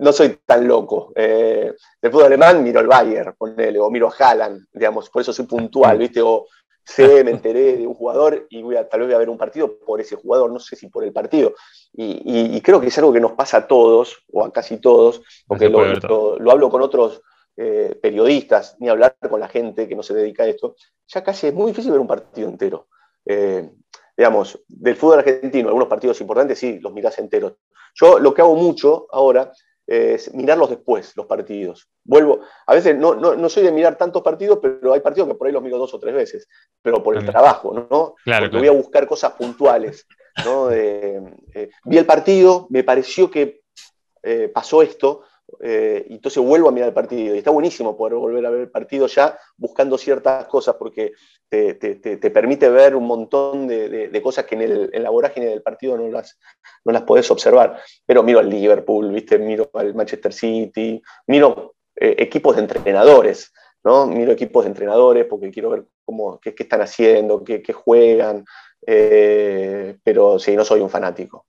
no soy tan loco. Eh, del fútbol alemán miro al Bayern, ponele, o miro a Haaland, digamos, por eso soy puntual, ¿viste? O sé, me enteré de un jugador y voy a, tal vez voy a ver un partido por ese jugador, no sé si por el partido. Y, creo que es algo que nos pasa a todos, o a casi todos, porque lo, hablo con otros eh, periodistas, ni hablar con la gente que no se dedica a esto, ya casi es muy difícil ver un partido entero. Eh, digamos, del fútbol argentino, algunos partidos importantes sí, los mirás enteros. Yo lo que hago mucho ahora es mirarlos después, los partidos. Vuelvo, a veces no, no, soy de mirar tantos partidos, pero hay partidos que por ahí los miro dos o tres veces, pero por el trabajo, ¿no? Claro, Porque voy a buscar cosas puntuales. ¿no? Eh, vi el partido, me pareció que eh, pasó esto, eh, y entonces vuelvo a mirar el partido. Y está buenísimo poder volver a ver el partido ya buscando ciertas cosas, porque te, permite ver un montón de, cosas que en, la vorágine del partido no las, no las podés observar. Pero miro al Liverpool, ¿viste? miro al Manchester City, miro eh, equipos de entrenadores. ¿no? Miro equipos de entrenadores porque quiero ver cómo, qué, están haciendo, qué, juegan, eh, pero sí, no soy un fanático.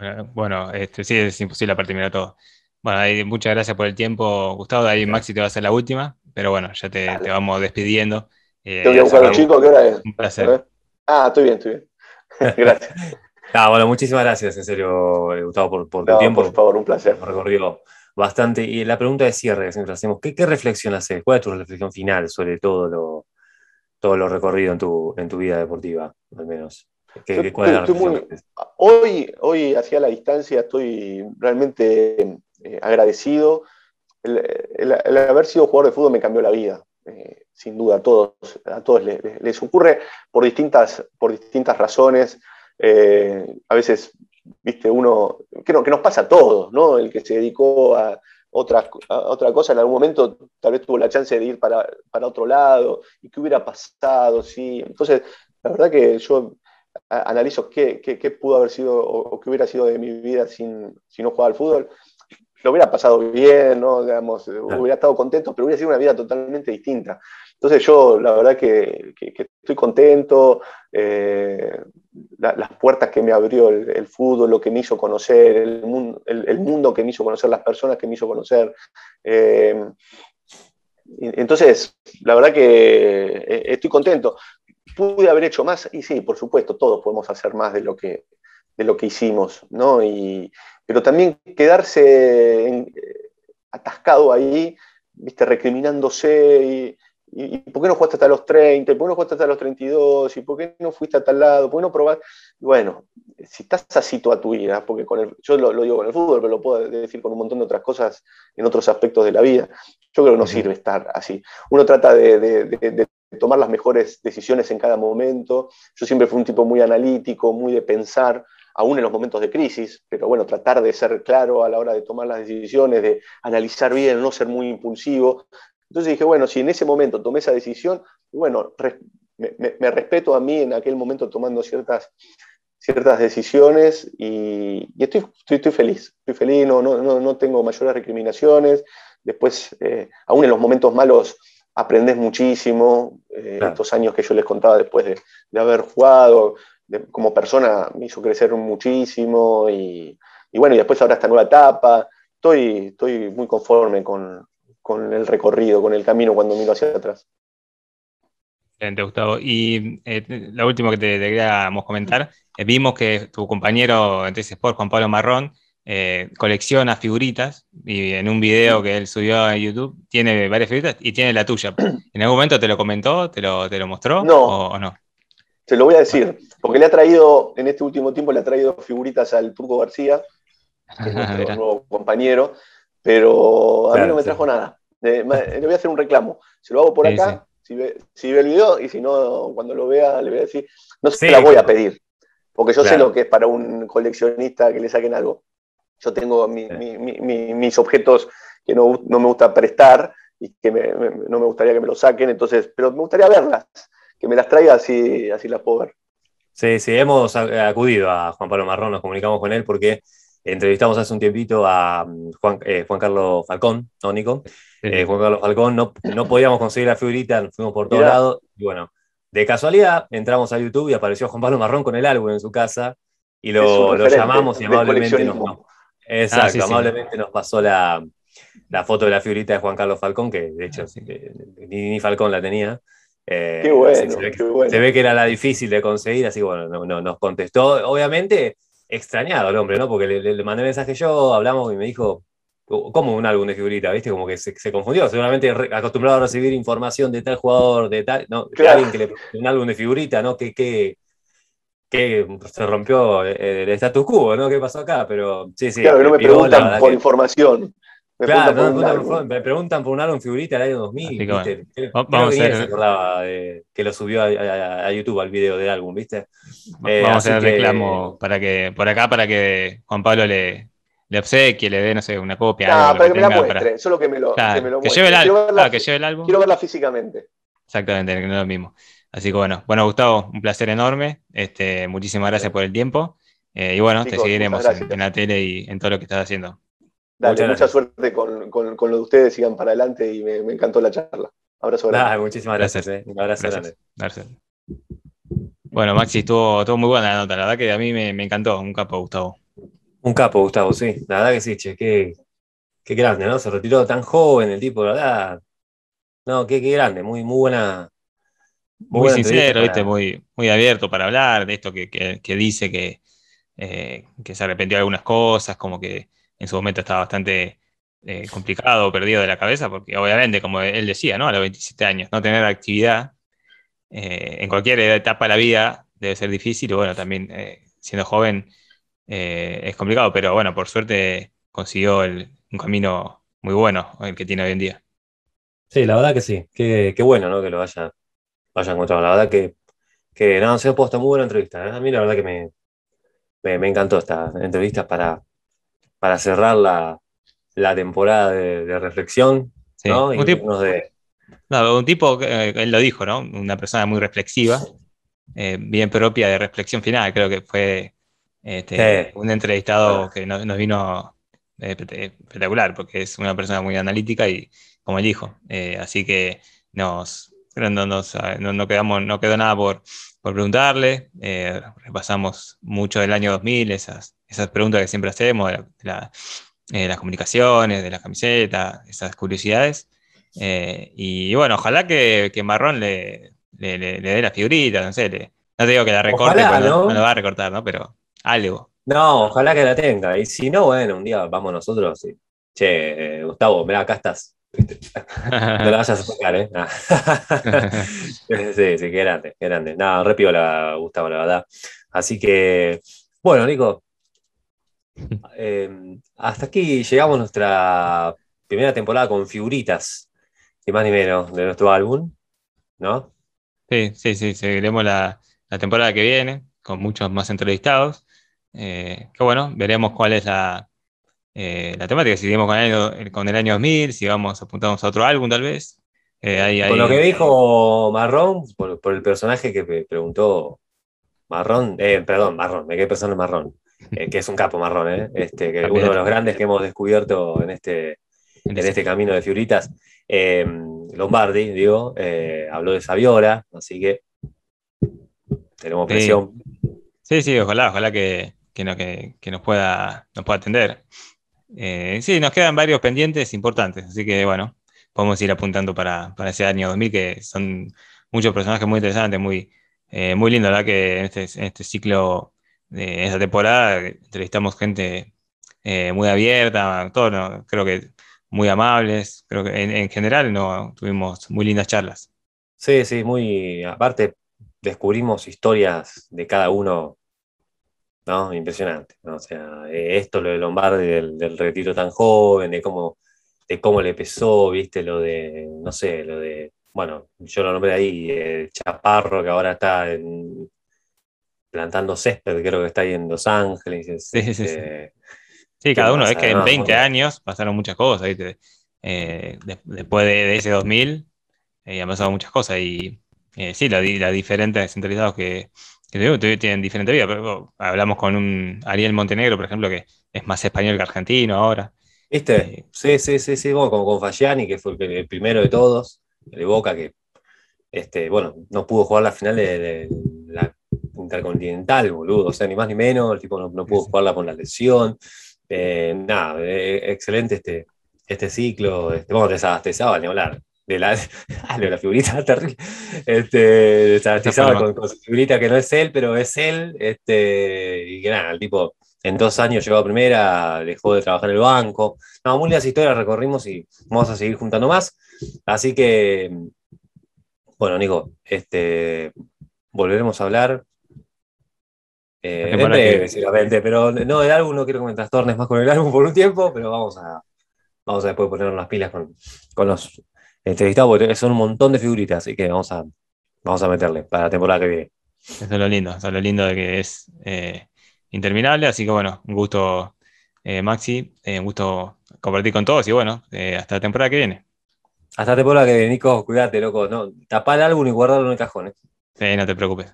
Eh, bueno, este, sí, es imposible aparte mirar todo. Bueno, muchas gracias por el tiempo, Gustavo. Ahí Maxi te va a hacer la última, pero bueno, ya te, vamos despidiendo. Eh, ¿Te voy a buscar a los chicos? ¿Qué hora es? Un placer. Ah, estoy bien, estoy bien. gracias. Ah, bueno, muchísimas gracias, en serio, eh, Gustavo, por, por tu tiempo. Por favor, un placer. Recorrido bastante. Y la pregunta de cierre que siempre hacemos, ¿qué, reflexión haces? ¿Cuál es tu reflexión final sobre todo lo, todo lo recorrido en tu, en tu vida deportiva, al menos? Hoy, hoy, hacia la distancia, estoy realmente eh, agradecido. El, haber sido jugador de fútbol me cambió la vida, eh, sin duda, a todos, a todos les, ocurre por distintas, por distintas razones. Eh, a veces, viste, uno, que, que nos pasa a todos, ¿no? El que se dedicó a, otra, otra cosa, en algún momento tal vez tuvo la chance de ir para, para otro lado, y qué hubiera pasado, sí. Entonces, la verdad que yo analizo qué, qué, pudo haber sido o, qué hubiera sido de mi vida sin, si no jugaba al fútbol, lo hubiera pasado bien, ¿no? Digamos, hubiera estado contento, pero hubiera sido una vida totalmente distinta. Entonces yo, la verdad que, estoy contento, eh, las puertas que me abrió el, fútbol, lo que me hizo conocer, el, mundo, el, mundo que me hizo conocer, las personas que me hizo conocer. Eh, entonces, la verdad que eh, estoy contento. ¿Pude haber hecho más? Y sí, por supuesto, todos podemos hacer más de lo que, de lo que hicimos, ¿no? Y, pero también quedarse atascado ahí, ¿viste? recriminándose y, y, por qué no jugaste hasta los 30? ¿Por qué no jugaste hasta los 32? ¿Y por qué no fuiste a tal lado? ¿Por qué no probaste? Bueno, si estás así toda tu vida, porque con el, yo lo, digo con el fútbol, pero lo puedo decir con un montón de otras cosas en otros aspectos de la vida, yo creo que no sirve estar así. Uno trata de tomar las mejores decisiones en cada momento. Yo siempre fui un tipo muy analítico, muy de pensar, aún en los momentos de crisis, pero bueno, tratar de ser claro a la hora de tomar las decisiones, de analizar bien, no ser muy impulsivo. Entonces dije, bueno, si en ese momento tomé esa decisión, bueno, me, respeto a mí en aquel momento tomando ciertas, ciertas decisiones y, estoy, estoy, feliz, estoy feliz, no, no, no, tengo mayores recriminaciones. Después, eh, aún en los momentos malos, aprendes muchísimo. Eh, estos años que yo les contaba después de, haber jugado, como persona me hizo crecer muchísimo y, bueno, y después ahora esta nueva etapa. Estoy, estoy muy conforme con, con el recorrido, con el camino cuando miro hacia atrás. Excelente, Gustavo. Y eh, lo último que te, queríamos comentar, eh, vimos que tu compañero en Sport, Juan Pablo Marrón, eh, colecciona figuritas y en un video que él subió a YouTube tiene varias figuritas y tiene la tuya. ¿En algún momento te lo comentó, te lo, te lo mostró no, o, no? Te lo voy a decir, porque le ha traído, en este último tiempo le ha traído figuritas al Turco García, que es nuestro nuevo compañero, pero a mí no me trajo nada. le voy a hacer un reclamo. Se lo hago por acá si ve, el video y si no, cuando lo vea, le voy a decir, no se la voy a pedir, porque yo sé lo que es para un coleccionista que le saquen algo. Yo tengo mis objetos que no, me gusta prestar y que no me gustaría que me los saquen, entonces, pero me gustaría verlas, que me las traiga así, así las puedo ver. Sí, sí, hemos acudido a Juan Pablo Marrón, nos comunicamos con él porque entrevistamos hace un tiempito a mm, Juan, eh, Juan Carlos Falcón, ¿no, Nico? Eh, Juan Carlos Falcón, no, no, podíamos conseguir la figurita, fuimos por todos lados, y bueno, de casualidad entramos a YouTube y apareció Juan Pablo Marrón con el álbum en su casa, y lo, lo llamamos y amablemente nos, exacto, ah, amablemente nos pasó la, la, foto de la figurita de Juan Carlos Falcón, que de hecho ni, ni, Falcón la tenía. Eh, qué bueno, se, ve, qué bueno. se, ve, que era la difícil de conseguir, así que bueno, no, nos contestó. Obviamente, extrañado el hombre, ¿no? Porque le, mandé mensaje yo, hablamos y me dijo, ¿cómo un álbum de figurita? ¿Viste? Como que se, confundió. Seguramente acostumbrado a recibir información de tal jugador, de tal, ¿no? alguien que le un álbum de figurita, ¿no? Que, que, que se rompió el status quo, ¿no? ¿Qué pasó acá? Pero sí, sí. Claro, no me preguntan por información. Me claro, preguntan, por me preguntan por un álbum figurita del año 2000. ¿viste? Vamos que a se acordaba de, que lo subió a, YouTube al video del álbum, ¿viste? Eh, vamos a hacer reclamo para que, por acá para que Juan Pablo le, le obsequie, le dé, no sé, una copia. No, para que, me la muestre, solo que me lo, que me lo que lleve, el álbum, que lleve el álbum. Quiero verla físicamente. Exactamente, que no es lo mismo. Así que bueno, bueno, Gustavo, un placer enorme. Este, muchísimas gracias por el tiempo. Eh, y bueno, te seguiremos en la tele y en todo lo que estás haciendo. Dale, mucha suerte con, con, con, lo de ustedes, sigan para adelante y me, me encantó la charla. Abrazo grande. muchísimas gracias, eh. un abrazo grande. Gracias. Bueno, Maxi, estuvo, estuvo, muy buena la nota, la verdad que a mí me, me, encantó, un capo, Gustavo. Un capo, Gustavo, sí, la verdad que sí, che, qué, qué grande, ¿no? Se retiró tan joven el tipo, la verdad. No, qué, qué grande, muy, muy buena. Muy, sincero, ¿viste? Muy, muy abierto para hablar de esto que, que, que dice que, eh, que se arrepintió de algunas cosas, como que en su momento estaba bastante eh, complicado, perdido de la cabeza, porque obviamente, como él decía, ¿no? A los 27 años, no tener actividad eh, en cualquier etapa de la vida debe ser difícil, y bueno, también eh, siendo joven es complicado, pero bueno, por suerte consiguió un camino muy bueno, el que tiene hoy en día. Sí, la verdad que sí, qué, bueno, ¿no? Que lo haya, haya encontrado. La verdad que, que no, se ha puesto muy buena entrevista. A mí la verdad que me, me, me encantó esta entrevista para, para cerrar la, la temporada de, reflexión. ¿no? Un, tipo, de... un tipo, eh, él lo dijo, ¿no? Una persona muy reflexiva, eh, bien propia de reflexión final. Creo que fue este, un entrevistado que nos, vino eh, espectacular, porque es una persona muy analítica y como él dijo. así que nos, no, nos, no, quedamos, no quedó nada por, por preguntarle. repasamos mucho del año 2000, esas esas preguntas que siempre hacemos de, eh, las comunicaciones, de las camisetas, esas curiosidades. Eh, y bueno, ojalá que, Marrón le, le, dé la figurita, no sé, no te digo que la recorte, ¿no? lo va a recortar, ¿no? Pero algo. No, ojalá que la tenga. Y si no, bueno, un día vamos nosotros. Y, che, Gustavo, mira, acá estás. no la vayas a sacar, ¿eh? sí, sí, qué grande, qué grande. No, repio la Gustavo, la verdad. Así que, bueno, Nico, Em, hasta aquí llegamos nuestra primera temporada con figuritas, ni más ni menos, de nuestro álbum, ¿no? Sí, sí, sí, seguiremos la, temporada que viene con muchos más entrevistados. Eh, que bueno, veremos cuál es la, eh, la temática, si seguimos con el, año, con el año 2000, si vamos, apuntamos a otro álbum tal vez. Eh, con lo que dijo Marrón, por, el personaje que preguntó Marrón, eh, perdón, marrón, me quedé pensando en marrón, eh, que es un capo marrón, ¿eh? Este, que uno de los grandes que hemos descubierto en este, en este camino de figuritas. Eh, Lombardi, digo, habló de Saviola, así que tenemos presión. Sí, sí, ojalá, ojalá que, que, nos, pueda, nos pueda atender. Sí, nos quedan varios pendientes importantes, así que bueno, podemos ir apuntando para, para ese año 2000, que son muchos personajes muy interesantes, muy, eh, muy lindo, ¿verdad? Que en este, este ciclo, de esta temporada, entrevistamos gente eh, muy abierta, todo, creo que muy amables, creo que en, general no, tuvimos muy lindas charlas. Sí, sí, muy, aparte descubrimos historias de cada uno, ¿no? Impresionante, ¿no? O sea, eh, esto, lo de Lombardi, del, retiro tan joven, de cómo, de cómo le pesó, viste, lo de, no sé, lo de bueno, yo lo nombré ahí, el Chaparro, que ahora está plantando césped, creo que está ahí en Los Ángeles. Sí, sí, sí. Este, sí, cada uno, es que en 20 años pasaron muchas cosas, eh, después de, ese 2000 eh, han pasado muchas cosas y eh, sí, las la diferentes centralizados que, que tienen diferente vida, pero hablamos con un Ariel Montenegro, por ejemplo, que es más español que argentino ahora. ¿Viste? sí, sí, sí, sí, como con Fagiani, que fue el primero de todos de Boca, que este, bueno, no pudo jugar la final de, la Intercontinental, boludo, o sea, ni más ni menos, el tipo no, pudo jugarla por la lesión. Eh, nada, eh, excelente este, este ciclo. Este, bueno, desabastezaba, ni hablar. De la, de la figurita terrible. Este, desabastezaba con, con, su figurita que no es él, pero es él. Este, y que nada, el tipo en dos años llegó a primera, dejó de trabajar en el banco. No, muy lindas historias recorrimos y vamos a seguir juntando más. Así que, bueno, Nico, este, volveremos a hablar. Eh, pero no, del álbum no quiero comentar tornes más con el álbum por un tiempo, pero vamos a, vamos a después ponernos las pilas con, los entrevistados, porque son un montón de figuritas, así que vamos a, vamos a meterle para la temporada que viene. Eso es lo lindo, eso es lo lindo de que es eh, interminable, así que bueno, un gusto, eh, Maxi, un gusto compartir con todos y bueno, hasta la temporada que viene. Hasta te temporada que Nico, cuídate, loco. No, tapar el álbum y guardarlo en el cajón. ¿eh? Sí, no te preocupes.